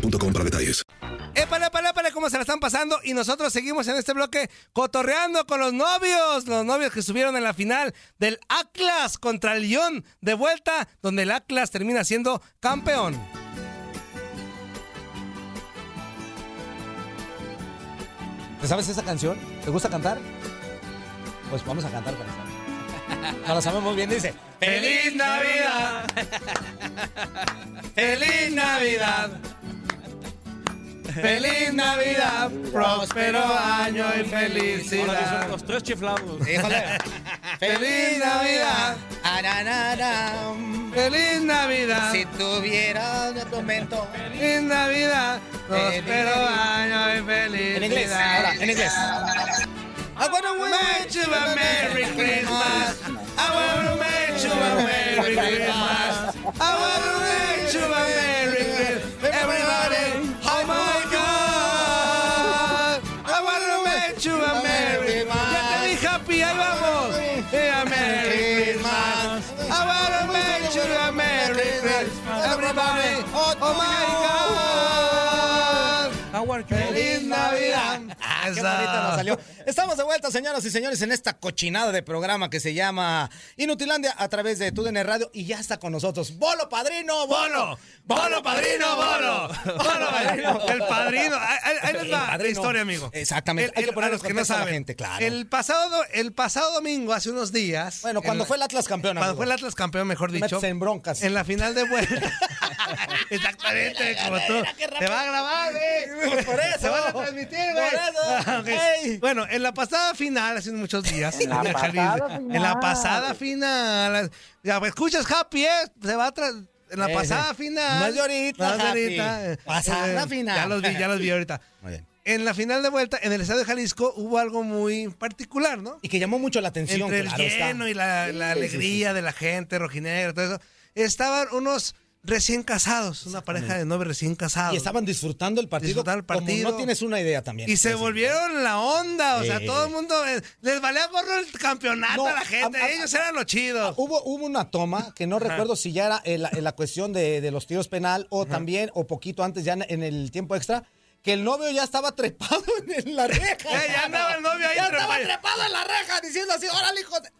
Speaker 8: boostmobile.com para detalles.
Speaker 3: Épale, épale, épale, cómo se la están pasando. Y nosotros seguimos en este bloque cotorreando con los novios. Los novios que estuvieron en la final del Atlas contra el Lyon de vuelta, donde el Atlas termina siendo campeón.
Speaker 4: ¿Te sabes esa canción? ¿Te gusta cantar? Pues vamos a cantar con esa. No la sabemos bien, dice.
Speaker 3: ¡Feliz Navidad! *laughs* ¡Feliz Navidad! ¡Feliz Navidad! ¡Próspero año y felicidad!
Speaker 9: Los tres chiflados.
Speaker 4: Híjole. *laughs*
Speaker 3: ¡Feliz Navidad!
Speaker 4: Aranaram.
Speaker 3: ¡Feliz Navidad!
Speaker 4: Si tuviera de momento.
Speaker 3: ¡Feliz Navidad! ¡Próspero año y felicidad!
Speaker 4: En inglés, ahora, en inglés. I wanna
Speaker 3: Wish you a Merry Christmas. I wanna wish you a Merry Christmas. I wanna wish you a Merry Christmas. Everybody, you a Merry Ya te di happy, ahí vamos. A Merry Christmas. I wanna you a Merry Christmas. Everybody, oh my God. Feliz Navidad.
Speaker 4: Qué
Speaker 3: Esa.
Speaker 4: bonita nos salió. Estamos de vuelta, señoras y señores, en esta cochinada de programa que se llama Inutilandia a través de TUDN Radio y ya está con nosotros. ¡Bolo, padrino! ¡Bolo!
Speaker 3: ¡Bolo, padrino, bolo! ¡Bolo, padrino! *laughs* El padrino. Ahí- les
Speaker 4: El
Speaker 3: va la historia, amigo.
Speaker 4: Exactamente. Hay que poner
Speaker 3: a los que no
Speaker 4: contexto a la
Speaker 3: saben.
Speaker 4: gente, claro.
Speaker 3: El pasado, el pasado domingo, hace unos días.
Speaker 4: Bueno, cuando fue el Atlas campeón,
Speaker 3: Cuando
Speaker 4: amigo.
Speaker 3: fue el Atlas campeón, mejor
Speaker 4: Te
Speaker 3: dicho.
Speaker 4: en broncas.
Speaker 3: En la final de vuelta. *laughs* Exactamente, como tú. Te va a grabar, güey.
Speaker 4: Por eso.
Speaker 3: Se van a transmitir, güey.
Speaker 4: Por eso. *laughs*
Speaker 3: Ah. Bueno, en la pasada final, hace muchos días.
Speaker 5: En la *laughs* pasada
Speaker 3: Jalisco,
Speaker 5: final.
Speaker 3: En la pasada final. Ya, pues, escuchas Happy, ¿eh? Se va a En la
Speaker 4: Eh,
Speaker 3: pasada final.
Speaker 4: No es de ahorita,
Speaker 3: No es de
Speaker 4: Happy.
Speaker 3: ahorita. Eh,
Speaker 4: Pasada
Speaker 3: eh,
Speaker 4: final.
Speaker 3: Ya los vi, ya los vi ahorita. *laughs*
Speaker 4: Muy bien.
Speaker 3: En la final de vuelta, en el estadio de Jalisco, hubo algo muy particular, ¿no?
Speaker 4: Y que llamó mucho la atención.
Speaker 3: Entre el
Speaker 4: está.
Speaker 3: lleno y la, la alegría de la gente rojinegra, todo eso, estaban unos recién casados, una pareja de novios recién casados.
Speaker 4: Y estaban disfrutando el partido.
Speaker 3: Disfrutando el partido.
Speaker 4: Como no tienes una idea también.
Speaker 3: Y se
Speaker 4: Sí.
Speaker 3: volvieron la onda, o sea, todo el mundo eh, les valía gorro el campeonato
Speaker 4: No,
Speaker 3: a la gente,
Speaker 4: a- a-
Speaker 3: ellos eran los chidos.
Speaker 4: Hubo, hubo una toma que no recuerdo si ya era en la, en la cuestión de, de los tiros penal o también, o poquito antes, ya en, el tiempo extra, que el novio ya estaba trepado *laughs* en la reja.
Speaker 3: Eh, ya andaba el novio ahí
Speaker 4: Ya estaba
Speaker 3: trepado
Speaker 4: en la reja diciendo así, órale, hijo de-".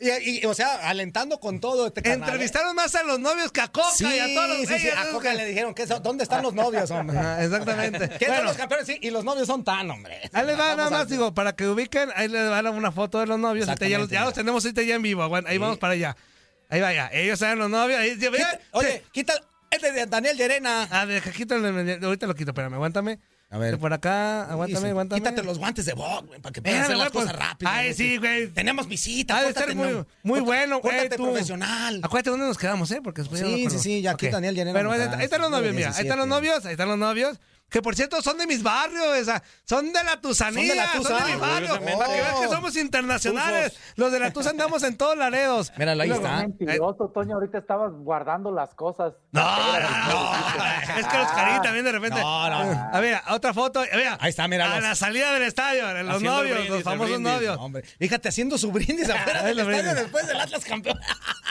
Speaker 4: Y, y, o sea, alentando con todo este canal. ¿eh?
Speaker 3: Entrevistaron más a los novios que a Coca
Speaker 4: Sí,
Speaker 3: y a todos los
Speaker 4: sí, a. Coca le dijeron, ¿qué son? ¿dónde están los novios, hombre?
Speaker 3: Ajá, exactamente. *laughs*
Speaker 4: ¿Qué son
Speaker 3: Bueno.
Speaker 4: los campeones? Sí, y los novios son tan, hombre.
Speaker 3: Ahí les va nada
Speaker 4: a-
Speaker 3: más, digo, para que ubiquen, ahí les van una foto de los novios. ya, los, ya los tenemos ahorita ya en vivo, aguanta, ahí vamos para allá. Ahí vaya, ellos eran los novios. Ahí,
Speaker 4: Quita- oye, quita el de Daniel Llerena.
Speaker 3: Ah, deja, quítalo, ahorita lo quito, espérame, aguántame.
Speaker 4: A ver.
Speaker 3: Por acá, aguántame,
Speaker 4: Sí,
Speaker 3: aguántame.
Speaker 4: Quítate los guantes de box, güey, para que puedas hacer las
Speaker 3: güey,
Speaker 4: cosas
Speaker 3: pues.
Speaker 4: rápido.
Speaker 3: Ay, sí, güey.
Speaker 4: Tenemos visita.
Speaker 3: Ha de ser muy,
Speaker 4: no.
Speaker 3: muy bueno, güey. Tú.
Speaker 4: profesional.
Speaker 3: Acuérdate dónde nos quedamos, ¿eh? Porque después ya no
Speaker 4: Sí, sí, sí, ya aquí. Daniel
Speaker 3: Pero
Speaker 4: nos
Speaker 3: ahí,
Speaker 4: da
Speaker 3: ahí están los novios, mira. Ahí están los
Speaker 4: 17.
Speaker 3: novios, ahí están los novios. Que por cierto son de mis barrios, o sea, son de la Tusanía,
Speaker 4: Son de la
Speaker 3: son de mi barrio. Para que veas que somos internacionales. Los de la Tusa andamos en todos laredos. *laughs*
Speaker 4: Míralo, ahí está.
Speaker 5: Mentiroso, Toño, ahorita estabas guardando las cosas.
Speaker 3: No, no, no. *laughs* Es que los caritas también de repente.
Speaker 4: No, no.
Speaker 3: A ver, otra foto. A ver,
Speaker 4: Ahí está, mira,
Speaker 3: A la salida del estadio, los
Speaker 9: Haciendo
Speaker 3: novios,
Speaker 9: brindis,
Speaker 3: los famosos
Speaker 9: brindis.
Speaker 3: novios.
Speaker 4: Hombre, fíjate, haciendo su brindis *laughs* afuera del estadio después del Atlas campeón.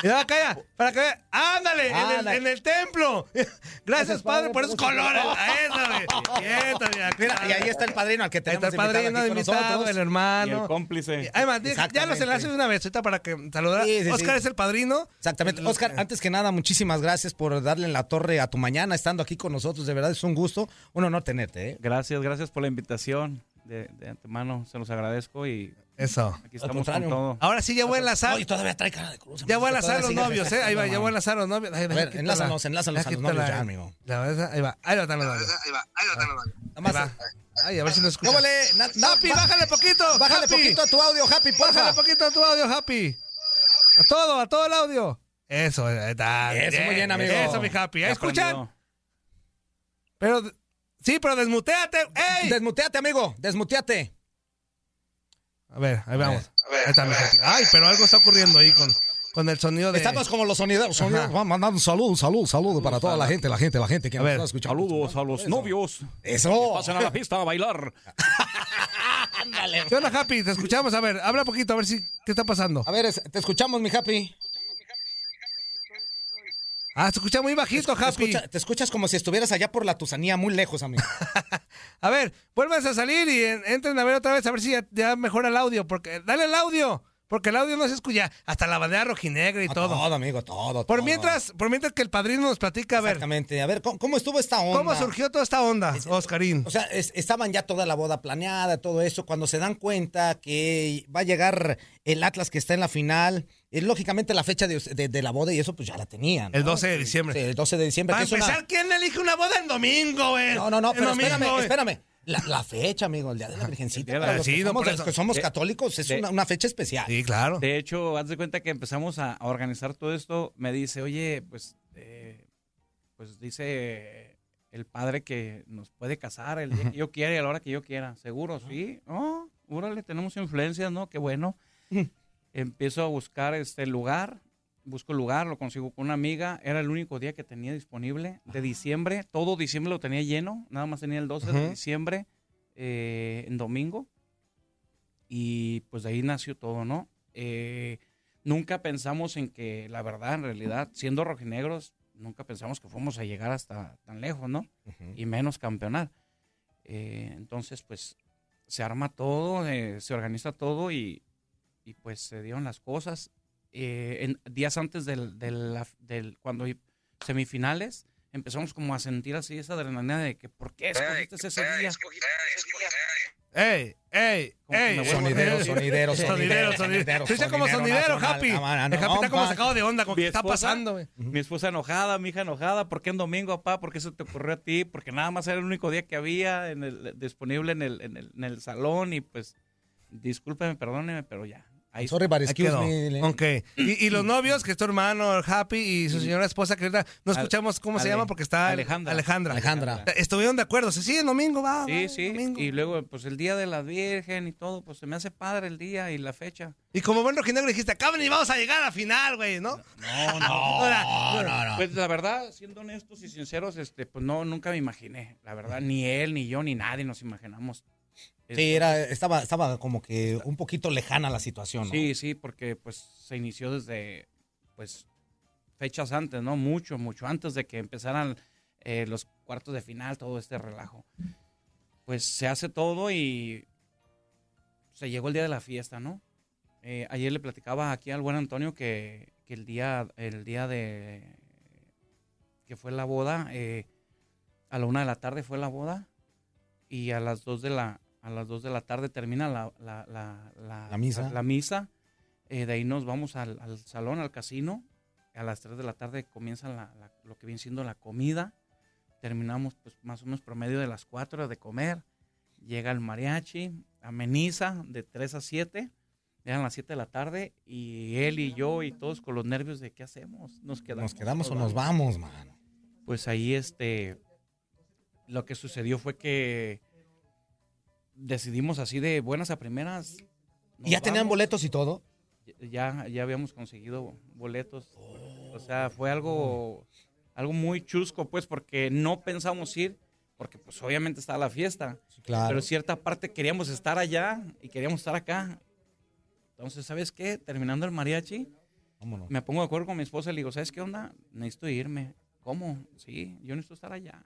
Speaker 3: Ya, calla, para que vean. Ándale, en el, en el templo. Gracias, padre, por esos colores. A eso, güey. Mira,
Speaker 4: y ahí está el padrino al que tenemos
Speaker 3: está el padrino
Speaker 4: invitado aquí con
Speaker 3: invitado,
Speaker 4: nosotros.
Speaker 3: el
Speaker 9: Y
Speaker 3: hermano.
Speaker 9: el cómplice.
Speaker 3: Además, ya los enlaces de una vez, ahorita para que saludar.
Speaker 4: Sí, sí,
Speaker 3: Oscar
Speaker 4: sí.
Speaker 3: es el padrino.
Speaker 4: Exactamente. Oscar, antes que nada, muchísimas gracias por darle en la torre a tu mañana, estando aquí con nosotros. De verdad es un gusto, un honor tenerte. ¿eh?
Speaker 9: Gracias, gracias por la invitación. De, de antemano se los agradezco y
Speaker 3: Eso.
Speaker 9: aquí estamos con todo.
Speaker 3: Ahora sí, ya voy a enlazar.
Speaker 4: No, y todavía trae cara de cruz.
Speaker 3: Ya voy a enlazar los novios, ¿eh? Ahí va, ya voy a enlazar los novios. Ahí va,
Speaker 4: A ver, enlázanos, enlázanos a los novios
Speaker 3: la-
Speaker 4: ya, amigo.
Speaker 3: la verdad, ahí va, ahí va, están los novios.
Speaker 4: Nada más.
Speaker 3: Ahí va. Ay, a ver si nos escuchan.
Speaker 4: Cómole, na- na-
Speaker 3: Happy,
Speaker 4: ba-
Speaker 3: bájale poquito.
Speaker 4: Bájale
Speaker 3: Happy.
Speaker 4: poquito a tu audio, Happy, porfa.
Speaker 3: Bájale poquito a tu audio, Happy. A todo, a todo el audio. Eso, ahí está.
Speaker 4: Eso, muy bien, amigo.
Speaker 3: Eso, mi Happy. ¿Ahí escuchan? Pero, sí, pero desmuteate. ¡Ey!
Speaker 4: Desmuteate, amigo, desmuteate.
Speaker 3: A ver, ahí vamos. Ahí está mi Happy. Ay, pero algo está ocurriendo ahí con, con el sonido de...
Speaker 4: Estamos como los sonideros. sonideros.
Speaker 3: Ajá.
Speaker 4: Vamos mandando un saludo, un saludo, un saludo para toda la gente, la gente, la gente que
Speaker 3: A
Speaker 4: nos
Speaker 3: ver.
Speaker 4: está escuchando.
Speaker 9: Saludos a los novios.
Speaker 4: Eso.
Speaker 9: Pasen a la pista a bailar. *laughs*
Speaker 3: ¿Qué onda, Happy? Te escuchamos. A ver, habla poquito, a ver si... ¿Qué está pasando?
Speaker 4: A ver, es- te escuchamos, mi Happy.
Speaker 3: Ah, se escucha muy bajito,
Speaker 4: Te,
Speaker 3: Happy.
Speaker 4: escucha- te escuchas como si estuvieras allá por la Tusanía, muy lejos, amigo. *laughs*
Speaker 3: A ver, vuélvanse a salir y en- entren a ver otra vez a ver si ya, ya mejora el audio. Porque, dale el audio. Porque el audio no se escucha. Hasta la bandera rojinegra y
Speaker 4: No,
Speaker 3: todo.
Speaker 4: Todo, amigo, todo.
Speaker 3: Por
Speaker 4: todo.
Speaker 3: mientras, por mientras que el padrino nos platica, a ver,
Speaker 4: Exactamente. A ver, ¿cómo, cómo estuvo esta onda?
Speaker 3: ¿cómo surgió toda esta onda, Oscarín?
Speaker 4: O sea, es- estaban ya toda la boda planeada, todo eso. Cuando se dan cuenta que va a llegar el Atlas que está en la final, eh, lógicamente la fecha de, de- de la boda y eso, pues ya la tenían. ¿no?
Speaker 3: El 12 de diciembre.
Speaker 4: Sí, el 12 de diciembre.
Speaker 3: Para
Speaker 4: es una-
Speaker 3: empezar, ¿quién elige una boda en domingo, güey?
Speaker 4: No, no, no, pero
Speaker 3: domingo,
Speaker 4: espérame, espérame. La, la fecha, amigo, el día de la Virgencita.
Speaker 9: El día de la
Speaker 4: para los que
Speaker 3: Virgencita,
Speaker 4: somos,
Speaker 3: por
Speaker 4: los
Speaker 3: eso.
Speaker 4: que somos
Speaker 9: De-
Speaker 4: católicos es
Speaker 9: de-
Speaker 4: una, una fecha especial.
Speaker 3: Sí, claro.
Speaker 9: De hecho, haz de cuenta que empezamos a, a organizar todo esto. Me dice, oye, pues, eh, pues dice el padre que nos puede casar el día que yo quiera y a la hora que yo quiera. ¿Seguro? Sí. Oh, órale, tenemos influencias, ¿no? Qué bueno. Empiezo a buscar este lugar. Busco el lugar, lo consigo con una amiga. Era el único día que tenía disponible de diciembre. Todo diciembre lo tenía lleno. Nada más tenía el 12 de
Speaker 3: Ujú.
Speaker 9: diciembre eh, en domingo. Y pues de ahí nació todo, ¿no? Eh, nunca pensamos en que, la verdad, en realidad, siendo rojinegros, nunca pensamos que fuéramos a llegar hasta tan lejos, ¿no?
Speaker 4: Ujú.
Speaker 9: Y menos campeonar. Eh, entonces, pues, se arma todo, eh, se organiza todo y, y, pues se dieron las cosas. Eh, en, días antes del, del, del- cuando semifinales, empezamos como a sentir así esa adrenalina de que, ¿por qué escogiste ese día?
Speaker 3: ¡Ey! ¡Ey! ¡Ey!
Speaker 4: Sonidero, sonidero,
Speaker 3: Sonidero,
Speaker 4: sonidero.
Speaker 3: Se dice como sonidero, Happy. El
Speaker 4: no,
Speaker 3: Happy está como sacado de onda con
Speaker 9: Mi
Speaker 3: qué está
Speaker 9: esposa-
Speaker 3: pasando.
Speaker 9: Mi esposa enojada, mi hija enojada, ¿por qué en domingo, papá? ¿Por qué se te ocurrió a ti? Porque nada más era el único día que había en el, disponible en el, en, el, en el salón y pues, discúlpeme, perdóneme, pero ya. Ahí
Speaker 4: Sorry, but excuse me.
Speaker 3: Ok. Y, y los novios, que es tu hermano, el Happy, y su señora esposa, que ahorita no escuchamos cómo se llama porque está
Speaker 9: Alejandra.
Speaker 3: Alejandra.
Speaker 4: Alejandra.
Speaker 3: Estuvieron de acuerdo. Sí, el domingo va.
Speaker 9: Sí,
Speaker 3: va,
Speaker 9: sí.
Speaker 3: domingo.
Speaker 9: Y luego, pues el día de la Virgen y todo, pues se me hace padre el día y la fecha.
Speaker 3: Y como buen rojinegro dijiste, acaben y vamos a llegar a la final, güey, ¿no?
Speaker 9: No, no. *laughs*
Speaker 3: Ahora,
Speaker 9: Pues la verdad, siendo honestos y sinceros, este, pues no, nunca me imaginé. La verdad, ni él, ni yo, ni nadie nos imaginamos.
Speaker 4: Sí, era, estaba, estaba como que un poquito lejana la situación, ¿no?
Speaker 9: Sí, sí, porque pues se inició desde pues fechas antes, ¿no? Mucho, mucho antes de que empezaran eh, los cuartos de final, todo este relajo. Pues se hace todo y se llegó el día de la fiesta, ¿no? Eh, ayer le platicaba aquí al buen Antonio que, que el día, el día de que fue la boda, eh, a la una de la tarde fue la boda y a las dos de la a las dos de la tarde termina la, la, la, la-
Speaker 4: La misa.
Speaker 9: la misa. Eh, de ahí nos vamos al, al salón, al casino. A las 3 de la tarde comienza lo que viene siendo la comida. Terminamos pues más o menos promedio de las 4 de comer. Llega el mariachi, ameniza de 3 a 7. Eran las 7 de la tarde y él y yo y todos con los nervios de qué hacemos. Nos quedamos,
Speaker 4: ¿Nos quedamos o nos vamos, man?
Speaker 9: Pues ahí este lo que sucedió fue que decidimos así de buenas a primeras.
Speaker 4: ¿Y ya
Speaker 9: nos
Speaker 4: tenían
Speaker 9: vamos.
Speaker 4: boletos y todo?
Speaker 9: Ya, ya habíamos conseguido boletos. O sea, fue algo, algo muy chusco, pues, porque no pensamos ir, porque pues obviamente estaba la fiesta.
Speaker 4: claro.
Speaker 9: Pero cierta parte queríamos estar allá y queríamos estar acá. Entonces, ¿sabes qué? Terminando el mariachi,
Speaker 4: Vámonos.
Speaker 9: me pongo de acuerdo con mi esposa y le digo, ¿sabes qué onda? Necesito irme. ¿Cómo? Sí, yo necesito estar allá.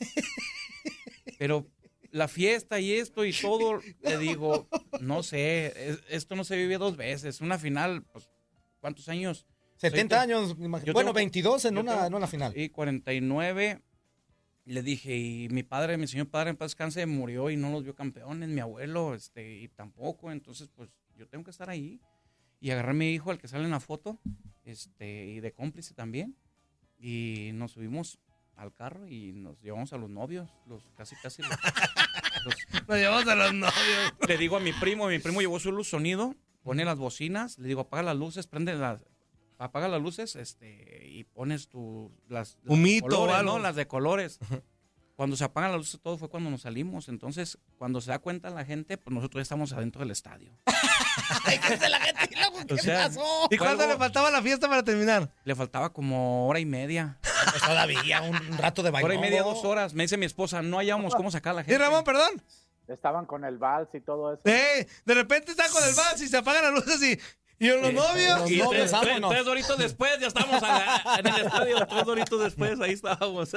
Speaker 9: *laughs* Pero la fiesta y esto y todo, *laughs* le digo, no sé, es- esto no se vive dos veces. Una final, pues, ¿cuántos años?
Speaker 4: 70
Speaker 9: Soy-
Speaker 4: años,
Speaker 9: yo
Speaker 4: bueno,
Speaker 9: tengo-
Speaker 4: 22 en una,
Speaker 9: tengo-
Speaker 4: en una final.
Speaker 9: Y 49. Le dije, y mi padre, mi señor padre en paz descanse, murió y no los vio campeones, mi abuelo, este, y tampoco, entonces, pues, yo tengo que estar ahí. Y agarré a mi hijo, al que sale en la foto, este, y de cómplice también, y nos subimos al carro y nos llevamos a los novios, los casi, casi los- *laughs* los-
Speaker 3: Nos llevamos a los novios.
Speaker 9: le digo a mi primo, mi primo llevó su luz sonido, pone las bocinas, le digo apaga las luces, prende las, apaga las luces, este, y pones tu, las, las
Speaker 3: Humito
Speaker 9: colores. ¿no? Las de colores. Cuando se apagan las luces todo fue cuando nos salimos, entonces cuando se da cuenta la gente, pues nosotros ya estamos adentro del estadio. *laughs* O sea,
Speaker 3: ¿Y cuánto le faltaba a la fiesta para terminar?
Speaker 9: le faltaba como hora y media.
Speaker 4: Pues todavía, un rato de baile.
Speaker 9: Hora y media, dos horas. Me dice mi esposa, no hallamos cómo sacar a la
Speaker 3: ¿Y
Speaker 9: gente.
Speaker 3: Ramón, perdón?
Speaker 5: Estaban con el vals y todo eso.
Speaker 3: Eh, de repente está con el vals y se apagan las luces y, y los novios.
Speaker 9: Y tres, tres- tres doritos después, ya estábamos en el estadio. Tres doritos después, ahí estábamos.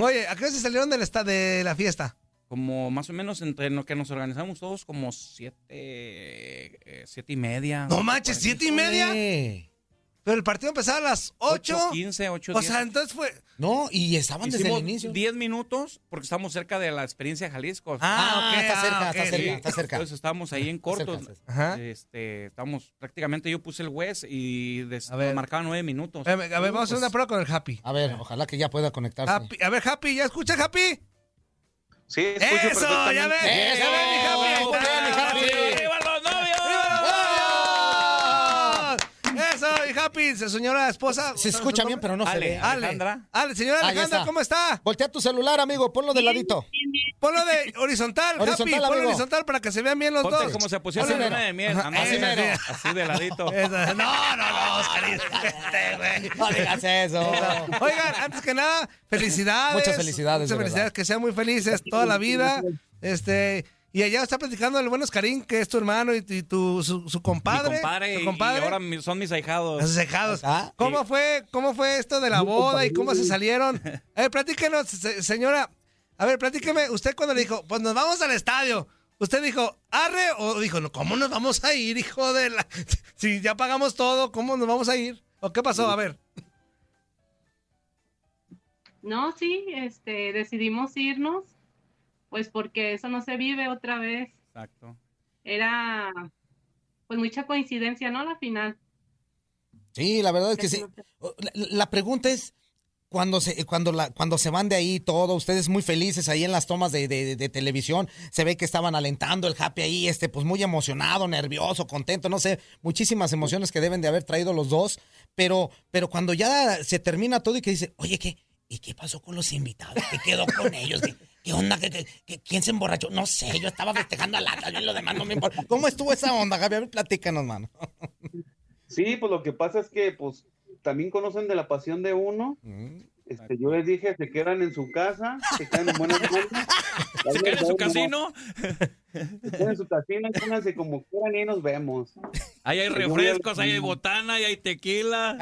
Speaker 3: Oye, ¿a qué hora se salieron del de la fiesta?
Speaker 9: Como más o menos entre lo que nos organizamos todos, como siete, eh, siete y media.
Speaker 3: No manches, ¿siete y media? Pero el partido empezaba a las ocho.
Speaker 9: 15, 8,
Speaker 3: O sea, entonces fue.
Speaker 4: No, y estaban desde el inicio.
Speaker 9: 10 minutos porque estamos cerca de la experiencia Jalisco.
Speaker 4: Ah, ok, está cerca,
Speaker 3: ah,
Speaker 4: está
Speaker 3: ok,
Speaker 4: cerca,
Speaker 3: sí.
Speaker 4: está cerca.
Speaker 9: Entonces estábamos ahí en cortos.
Speaker 4: cerca,
Speaker 3: Ajá.
Speaker 9: Este, estamos prácticamente yo puse el West y des-
Speaker 3: A ver.
Speaker 9: marcaba nueve minutos.
Speaker 3: A ver, a ver, vamos a hacer una prueba con el Happy.
Speaker 4: A ver, ojalá que ya pueda conectarse.
Speaker 3: Happy- A ver, Happy, ¿ya escucha Happy?
Speaker 10: Sí,
Speaker 3: Eso, ya ves.
Speaker 4: Eso,
Speaker 3: ya ves, mi Happy. ahí
Speaker 4: muy
Speaker 3: está.
Speaker 4: bien, mi Happy.
Speaker 3: Eso, su señora esposa.
Speaker 4: Se escucha bien, pero no se
Speaker 9: Ale,
Speaker 4: ve.
Speaker 3: Ale,
Speaker 9: Alejandra.
Speaker 3: Ale, señora Alejandra,
Speaker 4: está.
Speaker 3: ¿cómo está?
Speaker 4: Voltea tu celular, amigo, ponlo de ladito.
Speaker 3: Ponlo de horizontal,
Speaker 4: Horizontal,
Speaker 3: Happy, ponlo horizontal para que se vean bien los
Speaker 9: Ponte
Speaker 3: dos.
Speaker 9: como se pusieron
Speaker 4: Así
Speaker 9: de miel.
Speaker 3: Así
Speaker 9: así,
Speaker 3: mero.
Speaker 9: así de ladito. *laughs*
Speaker 3: Eso, No, no, no, este, güey.
Speaker 4: No digas eso.
Speaker 3: Oigan, antes que nada, felicidades.
Speaker 4: Muchas felicidades,
Speaker 3: Muchas
Speaker 4: de
Speaker 3: felicidades, que sean muy felices toda la vida. *laughs* Este, y allá está platicando el buen Oscarín, que es tu hermano y, y tu su, su
Speaker 9: Mi
Speaker 3: compadre. tu
Speaker 9: y-
Speaker 3: compadre.
Speaker 9: y ahora mi- son mis ahijados.
Speaker 3: Los cejados.
Speaker 4: Ah,
Speaker 3: ¿Cómo fue, cómo fue esto de la boda y cómo se salieron? *laughs* A ver, platíquenos, se- señora. A ver, platíqueme, usted cuando le dijo, pues nos vamos al estadio. ¿Usted dijo, arre? ¿O dijo, no, cómo nos vamos a ir, hijo de la... *laughs* Si ya pagamos todo, ¿cómo nos vamos a ir? ¿O qué pasó? A ver.
Speaker 11: No, sí, este, decidimos irnos, pues porque eso no se vive otra vez.
Speaker 9: Exacto.
Speaker 11: Era, pues mucha coincidencia, ¿no? La final.
Speaker 4: Sí, la verdad es que sí. La, la pregunta es, cuando se, cuando, la, cuando se van de ahí todo, ustedes muy felices ahí en las tomas de, de- de televisión, se ve que estaban alentando el Happy ahí, este, pues muy emocionado, nervioso, contento, no sé, muchísimas emociones que deben de haber traído los dos, pero, pero cuando ya se termina todo y que dice, oye, ¿qué? ¿Y qué pasó con los invitados? ¿Qué quedó con ellos? ¿Qué, qué onda? ¿Qué, qué- qué- quién se emborrachó? No sé, yo estaba festejando a lata, yo lo demás no me importa. *laughs* ¿Cómo estuvo esa onda, ver, platícanos, mano. *laughs*
Speaker 10: Sí, pues lo que pasa es que pues también conocen de la pasión de uno. Este, yo les dije, se quedan en su casa, se quedan en buenas *laughs* manos.
Speaker 9: ¿Se queda en su casino?
Speaker 10: Se quedan en su casino, pónganse como quieran y ahí nos vemos.
Speaker 9: Ahí hay refrescos, ahí hay botana, ahí hay tequila.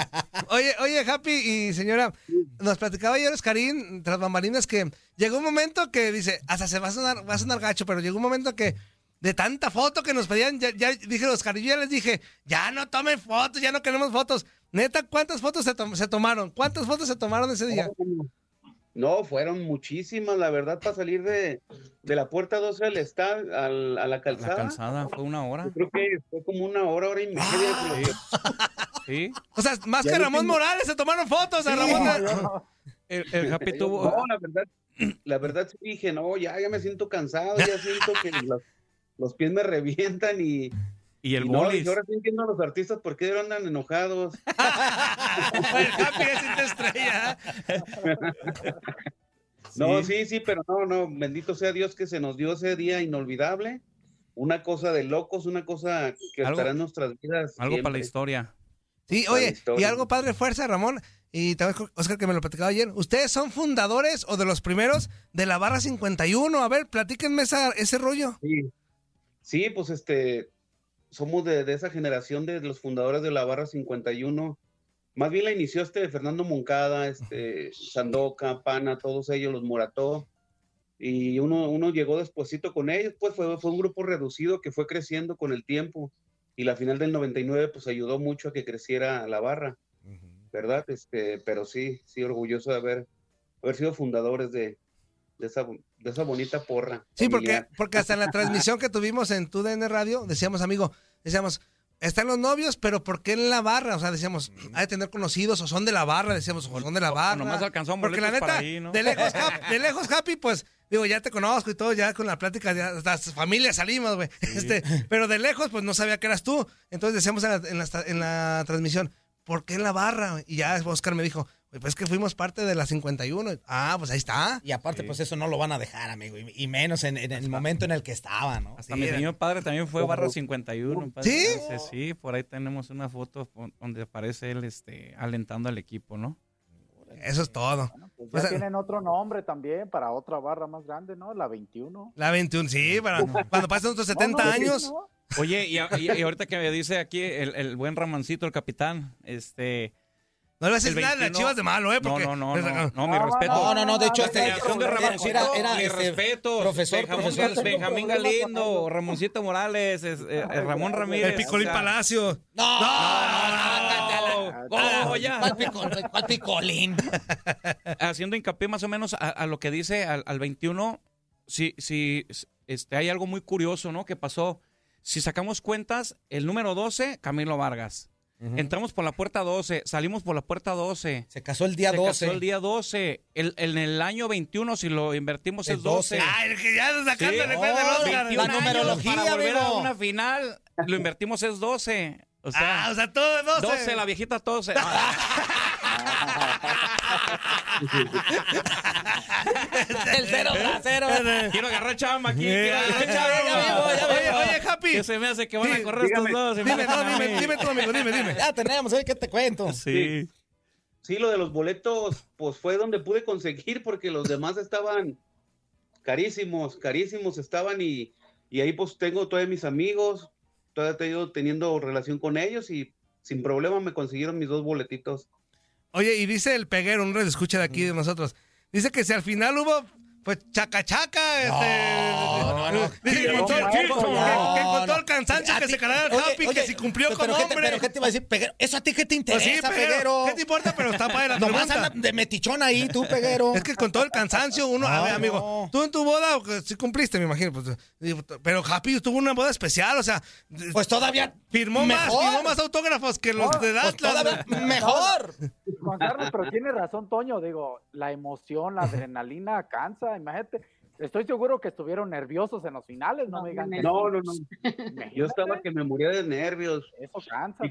Speaker 3: Oye, oye, Happy y señora, nos platicaba ayer Oscarín, tras bambalinas, que llegó un momento que dice, hasta se va a sonar, va a sonar gacho, pero llegó un momento que de tanta foto que nos pedían, ya, ya dije Oscar, yo ya les dije, ya no tomen fotos, ya no queremos fotos. Neta, ¿cuántas fotos se, tom- se tomaron? ¿Cuántas fotos se tomaron ese día?
Speaker 10: No, fueron muchísimas, la verdad, para salir de, de la puerta 12 al estadio, al- a la
Speaker 9: La
Speaker 10: calzada.
Speaker 9: cansada fue una hora.
Speaker 10: Yo creo que fue como una hora, hora y media. lo-
Speaker 9: Sí.
Speaker 3: O sea, más
Speaker 10: Ya
Speaker 3: que Ramón
Speaker 10: tengo.
Speaker 3: Morales se tomaron fotos. a
Speaker 10: Sí,
Speaker 3: Ramón
Speaker 10: no,
Speaker 9: El, el Happy
Speaker 10: Yo-
Speaker 9: tuvo.
Speaker 10: No, la verdad, la verdad sí dije, no, ya, ya me siento cansado, ya siento que los, los pies me revientan y.
Speaker 9: Y el
Speaker 10: y no,
Speaker 9: bolis.
Speaker 10: dije, ahora sí entiendo a los artistas por qué andan enojados.
Speaker 3: el Happy es estrella. *laughs*
Speaker 10: No, sí, sí, pero no, no, bendito sea Dios que se nos dio ese día inolvidable. Una cosa de locos, una cosa que
Speaker 9: Algo-
Speaker 10: estará en nuestras vidas.
Speaker 9: Algo para la
Speaker 10: siempre.
Speaker 9: historia.
Speaker 3: Sí,
Speaker 10: Para
Speaker 3: oye, y
Speaker 10: historia.
Speaker 3: algo padre fuerza, Ramón, y también Oscar que me lo platicaba ayer. ¿Ustedes son fundadores o de los primeros de la barra 51? A ver, platíquenme esa, ese rollo.
Speaker 10: Sí. Sí, pues este, somos de, de esa generación de los fundadores de la Barra 51. Más bien la inició este Fernando Moncada, este Sandoca, Pana, todos ellos, los Morató. Y uno, uno llegó despuesito con ellos, pues fue, fue un grupo reducido que fue creciendo con el tiempo. Y la final del 99 pues ayudó mucho a que creciera la barra, ¿verdad? Este, pero sí, sí, orgulloso de haber, haber sido fundadores de, de, esa, de esa bonita porra.
Speaker 3: Sí, porque,
Speaker 10: familiar.
Speaker 3: porque hasta en la transmisión que tuvimos en TUDN Radio, decíamos, amigo, decíamos, están los novios, pero ¿por qué en la barra? O sea, decíamos, hay de tener conocidos o son de la barra, decíamos, o son de la barra.
Speaker 9: nomás alcanzaron
Speaker 3: Porque la neta,
Speaker 9: para ahí, ¿no?
Speaker 3: de, lejos, *laughs* de lejos, Happy, pues, digo, ya te conozco y todo, ya con la plática, ya las familias salimos, güey. Este, pero de lejos, pues, no sabía que eras tú. Entonces decíamos en la, en la, en la transmisión, ¿por qué en la barra? Y ya Oscar me dijo, "Güey, pues es que fuimos parte de la 51. Ah, pues ahí está.
Speaker 4: Y aparte, pues eso no lo van a dejar, amigo. Y, y menos en, en el momento en el que estaba, ¿no?
Speaker 9: Hasta mi señor padre también fue barra 51. padre.
Speaker 4: ¿Sí?
Speaker 9: Sí, por ahí tenemos una foto donde aparece él este, alentando al equipo, ¿no?
Speaker 3: Eso es todo.
Speaker 5: Pues
Speaker 3: O
Speaker 5: ya
Speaker 3: sea,
Speaker 5: tienen otro nombre también para otra barra más grande, ¿no? La 21.
Speaker 3: La 21, sí, para, cuando pasen otros 70 *laughs*
Speaker 5: No, no, sí,
Speaker 3: años.
Speaker 5: ¿no?
Speaker 9: Oye, y, a- y- y ahorita que me dice aquí el, el buen Ramoncito, el capitán, este...
Speaker 3: No le vas a
Speaker 9: el
Speaker 3: decir nada de las
Speaker 9: 21
Speaker 3: Chivas de malo, ¿eh? Porque-
Speaker 9: No, no, no, no, no, mi
Speaker 3: No,
Speaker 9: respeto.
Speaker 4: no, no, no, de hecho, este-
Speaker 9: de
Speaker 4: era-
Speaker 9: Ramoncito,
Speaker 4: era- era,
Speaker 9: mi
Speaker 4: este,
Speaker 9: respeto.
Speaker 4: profesor,
Speaker 9: Benjamín,
Speaker 4: profesor.
Speaker 9: Benjamín Galindo, Ramoncito Morales, es- eh, Ramón Ramírez.
Speaker 3: El Picolín
Speaker 9: o sea,
Speaker 3: Palacio.
Speaker 4: No,
Speaker 9: Oh, ya.
Speaker 4: ¿Cuál, pico- cuál picolín? *laughs*
Speaker 9: haciendo hincapié más o menos a, a lo que dice al, al 21, si, si este, hay algo muy curioso, ¿no? Que pasó. Si sacamos cuentas, el número 12, Camilo Vargas. Entramos por la puerta 12, salimos por la puerta 12.
Speaker 4: Se casó el día
Speaker 9: Se
Speaker 4: 12.
Speaker 9: casó el día 12. El, en el año 21, si lo invertimos,
Speaker 4: Es
Speaker 9: es 12.
Speaker 4: 12.
Speaker 3: Ay, que ya sacando
Speaker 9: Sí.
Speaker 3: el efecto del
Speaker 4: Oh,
Speaker 3: Oscar.
Speaker 9: 21
Speaker 4: la numerología,
Speaker 9: para volver a
Speaker 4: amigo.
Speaker 9: una final, lo invertimos es 12. O sea,
Speaker 3: Ah, o sea, todo de 12.
Speaker 9: 12, la viejita 12. *laughs* *laughs*
Speaker 4: El cero trasero.
Speaker 9: Quiero agarrar chamba aquí.
Speaker 3: Eh,
Speaker 9: quiero agarrar
Speaker 3: ya
Speaker 9: chamba.
Speaker 3: vivo. Oye, oye, Happy.
Speaker 9: Que se me hace que van a correr estos dos.
Speaker 3: Dime, no, dime, dime tú, amigo, dime, dime.
Speaker 4: Ya tenemos, oye, ¿qué te cuento?
Speaker 9: Sí.
Speaker 10: Sí, lo de los boletos, pues fue donde pude conseguir porque los demás estaban carísimos, carísimos estaban y, y ahí pues tengo todavía mis amigos, todavía tengo teniendo relación con ellos y sin problema me consiguieron mis dos boletitos.
Speaker 3: Oye, y dice el peguero, un red escucha de aquí de nosotros. Dice que si al final hubo, pues, chaca chaca, este.
Speaker 4: no, no.
Speaker 3: Dice que encontró, el cansancio que se cargaba el Happy, que si cumplió
Speaker 4: pero
Speaker 3: como
Speaker 4: ¿qué te-
Speaker 3: hombre.
Speaker 4: Pero ¿qué te iba a decir, Peguero? ¿Eso a ti qué te
Speaker 3: Pues
Speaker 4: interesa,
Speaker 3: Peguero? ¿Qué te importa? Pero está para la
Speaker 4: Nomás anda de metichón ahí, tú, Peguero.
Speaker 3: Es que con todo el cansancio, uno, a ver, amigo, tú en tu boda, sí cumpliste, me imagino, pues, pero Happy tuvo una boda especial, o sea,
Speaker 4: Pues todavía
Speaker 3: firmó más,
Speaker 4: mejor.
Speaker 3: firmó más autógrafos que los de
Speaker 4: Pues
Speaker 3: Atlas.
Speaker 4: todavía mejor. *laughs*
Speaker 5: Juan Carlos, pero tiene razón, Toño. Digo, la emoción, la adrenalina cansa. Imagínate, estoy seguro que estuvieron nerviosos en los finales. No me digan que
Speaker 10: No, no, no. Yo estaba que me moría de nervios.
Speaker 5: Eso cansa
Speaker 10: Y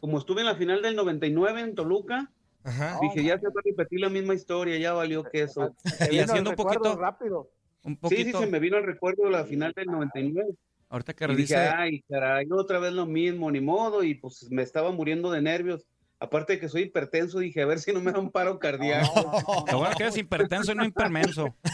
Speaker 10: como, estuve en la final del 99 en Toluca,
Speaker 3: Ajá.
Speaker 10: dije, ya se va a repetir la misma historia, ya valió queso.
Speaker 5: Te
Speaker 9: Y haciendo un poquito-
Speaker 5: rápido.
Speaker 9: Un
Speaker 10: Sí, sí,
Speaker 9: poquito.
Speaker 10: se me vino el recuerdo de la final del 99.
Speaker 9: Ahorita que
Speaker 10: Y dije,
Speaker 9: dice.
Speaker 10: ay, caray, otra vez lo mismo, ni modo, y pues me estaba muriendo de nervios. Aparte de que soy hipertenso, dije, a ver si no me da un paro cardíaco.
Speaker 9: Lo bueno que eres hipertenso y no hipermenso. *laughs*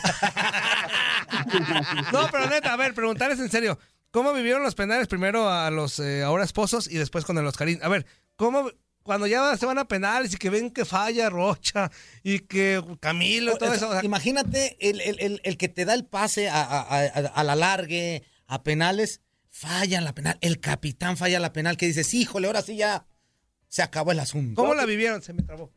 Speaker 3: No, pero neta, a ver, preguntarles en serio. ¿Cómo vivieron los penales primero a los eh, ahora esposos y después con el Oscarín? A ver, ¿cómo cuando ya se van a penales y que ven que falla Rocha y que Camilo y todo eso?
Speaker 4: sea,
Speaker 3: o sea,
Speaker 4: Imagínate el, el- el- el que te da el pase a, a- a- a la largue, a penales, falla en la penal. El capitán falla la penal que dices, híjole, ahora sí ya se acabó el asunto.
Speaker 3: ¿Cómo la vivieron? Se me trabó.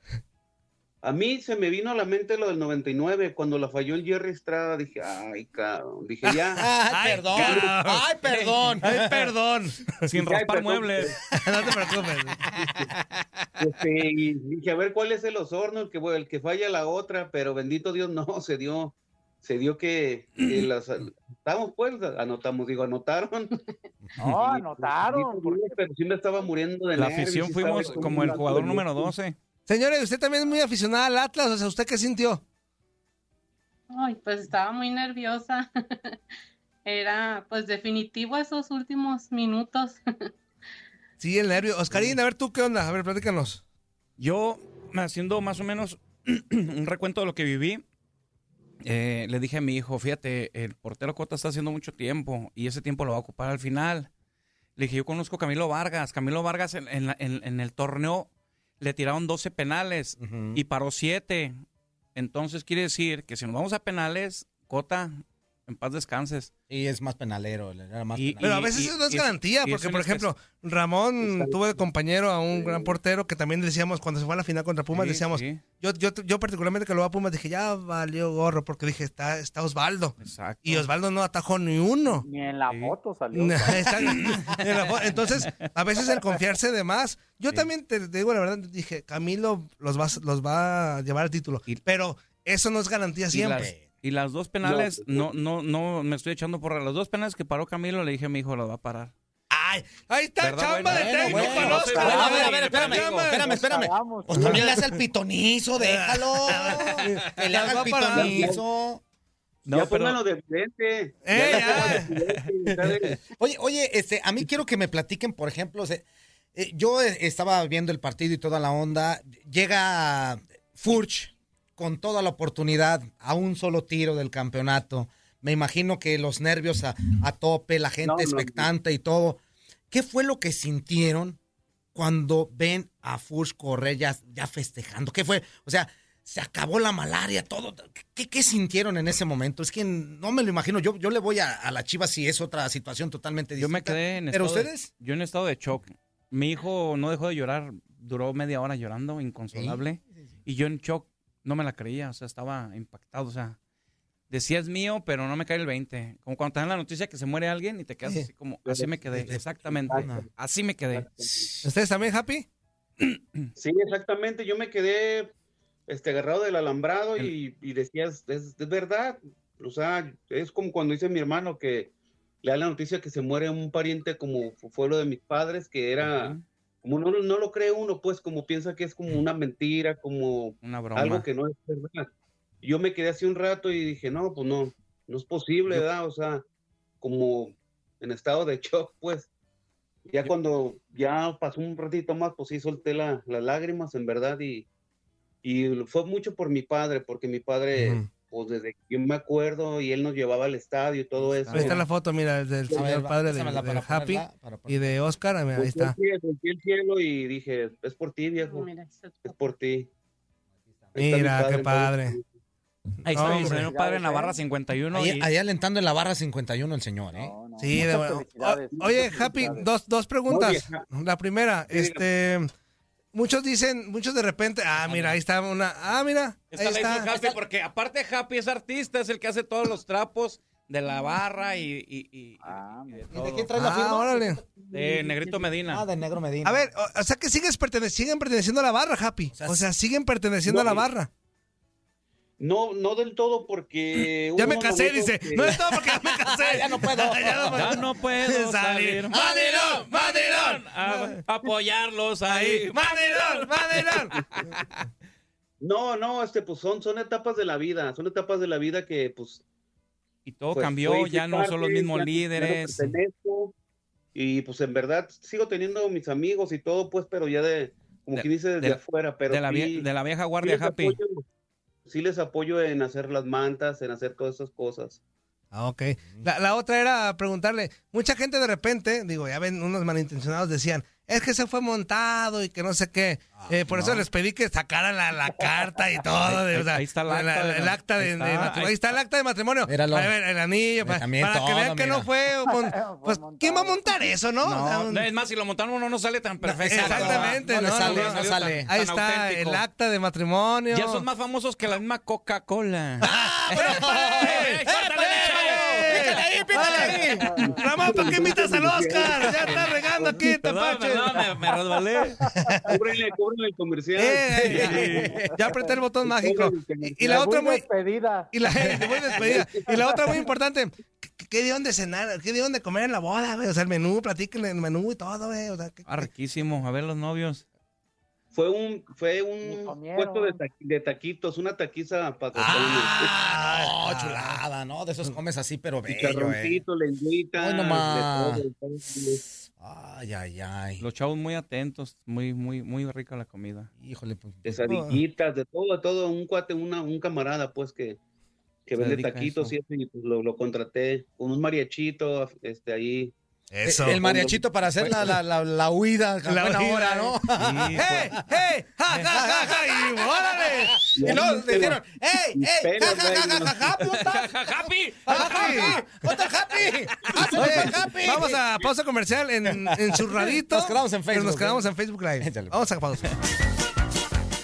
Speaker 10: A mí se me vino a la mente lo del 99, cuando la falló el Jerry Estrada, dije, ay, cabrón, dije, ya. *laughs*
Speaker 4: Ay, perdón. Ay, perdón.
Speaker 3: Ay, *laughs* perdón.
Speaker 9: Sin
Speaker 10: Ay,
Speaker 9: raspar
Speaker 10: perdón.
Speaker 9: muebles. *laughs*
Speaker 3: no te preocupes.
Speaker 10: Este, y dije, a ver cuál es el osorno, el que, el que falla la otra, pero bendito Dios, no, se dio, se dio que, que las anotamos, pues, anotamos, digo, anotaron. *laughs*
Speaker 5: No, anotaron.
Speaker 10: Pero sí me estaba muriendo de
Speaker 9: La
Speaker 10: nervios,
Speaker 9: afición fuimos como el jugador número
Speaker 10: nervios.
Speaker 9: 12.
Speaker 3: Señores, usted también es muy aficionada al Atlas, o sea, ¿usted qué sintió?
Speaker 11: Ay, pues estaba muy nerviosa. *laughs* Era pues definitivo esos últimos minutos. *laughs*
Speaker 3: Sí, el nervio. Oscarín, a ver tú qué onda. A ver, platícanos.
Speaker 9: Yo, haciendo más o menos *clears throat* un recuento de lo que viví, eh, le dije a mi hijo, fíjate, el portero Cota está haciendo mucho tiempo y ese tiempo lo va a ocupar al final. Le dije, yo conozco a Camilo Vargas. Camilo Vargas en, en la- en- en el torneo le tiraron 12 penales y paró 7. Entonces quiere decir que si nos vamos a penales, Cota, en paz descanses.
Speaker 4: Y es más penalero, era más
Speaker 9: Y-
Speaker 4: penalero.
Speaker 3: Pero a veces eso no es garantía,
Speaker 9: y
Speaker 3: porque por ejemplo, Ramón tuvo de compañero a un gran portero que también decíamos cuando se fue a la final contra Pumas,
Speaker 9: Sí,
Speaker 3: decíamos,
Speaker 9: sí.
Speaker 3: yo, yo, yo particularmente que lo va a Pumas dije, ya valió gorro, porque dije, está, está Osvaldo.
Speaker 9: Exacto.
Speaker 3: Y Osvaldo no atajó ni uno.
Speaker 5: Ni en la foto salió. *laughs*
Speaker 3: Entonces, a veces el confiarse de más. Yo también te digo la verdad, dije, Camilo los va, los va a llevar al título. Pero eso no es garantía siempre.
Speaker 9: Y las dos penales, no, no, no, me estoy echando por las dos penales que paró Camilo, le dije a mi hijo, las va a parar.
Speaker 3: Ay, ahí está,
Speaker 9: ¿Verdad,
Speaker 3: chamba
Speaker 9: bueno?
Speaker 3: de
Speaker 9: Bueno,
Speaker 3: técnico
Speaker 9: bueno,
Speaker 3: para
Speaker 4: A ver, a ver,
Speaker 9: Espérame,
Speaker 4: espérame, espérame. Pues también le hace el pitonizo, déjalo. *laughs* Que le haga el pitonizo.
Speaker 10: No, ya pónganlo de evidente.
Speaker 3: Eh.
Speaker 4: Oye, oye, este, a mí quiero que me platiquen, por ejemplo, o sea, eh, yo estaba viendo el partido y toda la onda. Llega Furch con toda la oportunidad a un solo tiro del campeonato. Me imagino que los nervios a, a tope, la gente
Speaker 10: No, no,
Speaker 4: expectante y todo. ¿Qué fue lo que sintieron cuando ven a Furch correr ya, ya festejando? ¿Qué fue? O sea, se acabó la malaria, todo. ¿Qué, qué sintieron en ese momento? Es que no me lo imagino. Yo, yo le voy a, a la Chivas si es otra situación totalmente
Speaker 9: Yo
Speaker 4: distinta.
Speaker 9: me quedé en
Speaker 4: ¿Pero
Speaker 9: estado de-
Speaker 4: ustedes?
Speaker 9: yo en estado de shock. Mi hijo no dejó de llorar, duró media hora llorando, inconsolable. Y yo en shock no me la creía, o sea, estaba impactado, o sea, decía es mío, pero no me cae el 20. Como cuando te dan la noticia que se muere alguien y te quedas
Speaker 4: Sí.
Speaker 9: así como, así me quedé, exactamente, así me quedé.
Speaker 3: ¿Ustedes también, Happy?
Speaker 10: Sí, exactamente. Yo me quedé este, agarrado del alambrado y, y decías, es, es verdad. O sea, es como cuando dice mi hermano que le da la noticia que se muere un pariente como fu- fue lo de mis padres, que era, como no, no lo cree uno, pues como piensa que es como una mentira, como
Speaker 9: Una broma.
Speaker 10: algo que no es verdad. Yo me quedé así un rato y dije, no, pues no, no es posible, ¿verdad? O sea, como en estado de *laughs* shock, pues. Ya cuando ya pasó un ratito más, pues sí solté la- las lágrimas, en verdad, y, y fue mucho por mi padre, porque mi padre,
Speaker 3: Ujú.
Speaker 10: Pues desde que yo me acuerdo, y él nos llevaba al estadio y todo eso.
Speaker 3: Ahí está la foto, mira, del señor
Speaker 10: ver,
Speaker 3: padre de, de
Speaker 10: para
Speaker 3: Happy
Speaker 10: ponerla, para
Speaker 3: y de Oscar. Mira, ahí está.
Speaker 10: volteé al cielo y dije, es por ti, viejo, es por ti. Mi
Speaker 3: Mira, qué
Speaker 10: padre,
Speaker 3: padre.
Speaker 9: Ahí está mi
Speaker 3: Hombre.
Speaker 9: señor padre en la barra 51.
Speaker 4: Ahí,
Speaker 9: y-
Speaker 4: ahí alentando en la barra 51 el señor, ¿eh?
Speaker 3: Sí, de bueno. O- Oye, Happy, dos, dos preguntas. La primera, este, muchos dicen, muchos de repente, ah, mira, ahí está una, ah, mira,
Speaker 9: Está
Speaker 3: ahí
Speaker 9: la hizo
Speaker 3: está.
Speaker 9: Happy, porque aparte Happy es artista, es el que hace todos los trapos de la barra y, y, y- y de todo.
Speaker 4: de quién trae la
Speaker 3: Ah,
Speaker 4: firma?
Speaker 3: órale.
Speaker 9: De Negrito Medina.
Speaker 4: Ah, de Negro Medina.
Speaker 3: A ver, o, o sea que sigues pertene- siguen perteneciendo a la barra, Happy. O sea, siguen perteneciendo a la barra.
Speaker 10: No, no del todo porque...
Speaker 3: Ya me casé, dice.
Speaker 10: que-
Speaker 3: No es todo porque ya me casé. *laughs* *laughs*
Speaker 4: ya no puedo.
Speaker 9: Ya no puedo *laughs* salir.
Speaker 3: ¡Manilón!
Speaker 9: A apoyarlos ahí.
Speaker 3: ¡Manilón! ¡Manilón!
Speaker 10: No, no, este, pues son, son etapas de la vida, son etapas de la vida que, pues...
Speaker 9: Y todo
Speaker 10: pues,
Speaker 9: cambió, ya no son los mismos
Speaker 10: ya no- ya
Speaker 9: líderes.
Speaker 10: y pues en verdad sigo teniendo mis amigos y todo, pues, pero ya de, como
Speaker 9: De-
Speaker 10: que dice, desde
Speaker 9: de-
Speaker 10: afuera, pero
Speaker 9: de la vie-
Speaker 10: sí-
Speaker 9: de la vieja
Speaker 10: sí
Speaker 9: guardia,
Speaker 10: les
Speaker 9: Happy.
Speaker 10: apoyo- sí les apoyo en hacer las mantas, en hacer todas esas cosas.
Speaker 3: Ah, ok. La, la otra era preguntarle, mucha gente de repente, digo, ya ven, unos malintencionados decían, es que se fue montado y que no sé qué. Eh, por eso les pedí que sacaran la, la carta y todo. de-
Speaker 9: Ahí-
Speaker 3: o sea,
Speaker 9: ahí está el
Speaker 3: la-
Speaker 9: acta de-
Speaker 3: el acta de,
Speaker 9: ahí
Speaker 3: de
Speaker 9: está,
Speaker 3: matrimonio.
Speaker 9: ahí
Speaker 3: está el acta de matrimonio.
Speaker 4: Míralo.
Speaker 3: A ver, el anillo,
Speaker 4: También
Speaker 3: para que vean que no fue. *laughs* mon- Pues, ¿quién va a montar eso, no? *laughs* O sea,
Speaker 9: No,
Speaker 3: un-
Speaker 9: no, es más, si lo montamos uno no sale tan perfecto.
Speaker 3: Exactamente,
Speaker 4: no le
Speaker 3: no,
Speaker 4: sale,
Speaker 3: no,
Speaker 4: sale.
Speaker 9: tan-
Speaker 3: Ahí
Speaker 9: tan
Speaker 3: está
Speaker 9: auténtico.
Speaker 3: el acta de matrimonio.
Speaker 9: Ya son más famosos que la misma Coca-Cola. *laughs*
Speaker 3: ¡Eh, Ramón, ¿para qué invitas al Oscar? Ya está regando aquí, tapache.
Speaker 9: perdón, me, me resbalé.
Speaker 10: Cúbrenle, cúbrenle el comercial.
Speaker 3: Eh, ya, ya apreté el botón mágico. Y, y la otra muy...
Speaker 5: despedida.
Speaker 3: Y la, *laughs* muy despedida. Y la otra muy *laughs* importante. ¿Qué, dieron de cenar? ¿Qué dieron de comer en la boda, güey? O sea, el menú, platíquenle el menú y todo, güey. O sea, ¿qué-
Speaker 9: Ah, riquísimo. A ver los novios.
Speaker 10: Fue un, fue un puesto de, de taquitos, una taquiza para
Speaker 4: Ah, no, chulada, ¿no? De esos comes así, pero bello, eh.
Speaker 10: Lengüita,
Speaker 4: Hoy nomás.
Speaker 10: de todo, de todo.
Speaker 4: Ay, ay, ay.
Speaker 9: Los chavos muy atentos, muy, muy, muy rica la comida.
Speaker 4: Híjole, pues.
Speaker 10: quesadillitas, de todo, de todo, un cuate, una, un camarada, pues, que, que vende taquitos
Speaker 9: eso.
Speaker 10: y eso, y pues lo, lo contraté con un mariachito, este, ahí.
Speaker 4: Eso. El mariachito para hacer la, la, la, la huida a
Speaker 3: La
Speaker 4: buena
Speaker 3: huida,
Speaker 4: hora, ¿no?
Speaker 3: Sí, ¡Hey! ¡Hey! ¡Ja, ja, ja, ja! ¡Y órale!
Speaker 4: Y luego le dijeron, ¡Ey,
Speaker 10: Mis
Speaker 4: ey!
Speaker 10: pelos,
Speaker 4: ¡Ja, ja, ja, ja, ja, puta!
Speaker 9: ¡Happy!
Speaker 4: ¡Happy! ¡Ponte el happy! ¡Hazte
Speaker 3: Oye,
Speaker 4: el happy!
Speaker 3: vamos a pausa comercial en, en su radito.
Speaker 4: Nos quedamos en Facebook,
Speaker 3: Nos quedamos
Speaker 4: ¿eh?
Speaker 3: en Facebook Live. Vamos a pausa.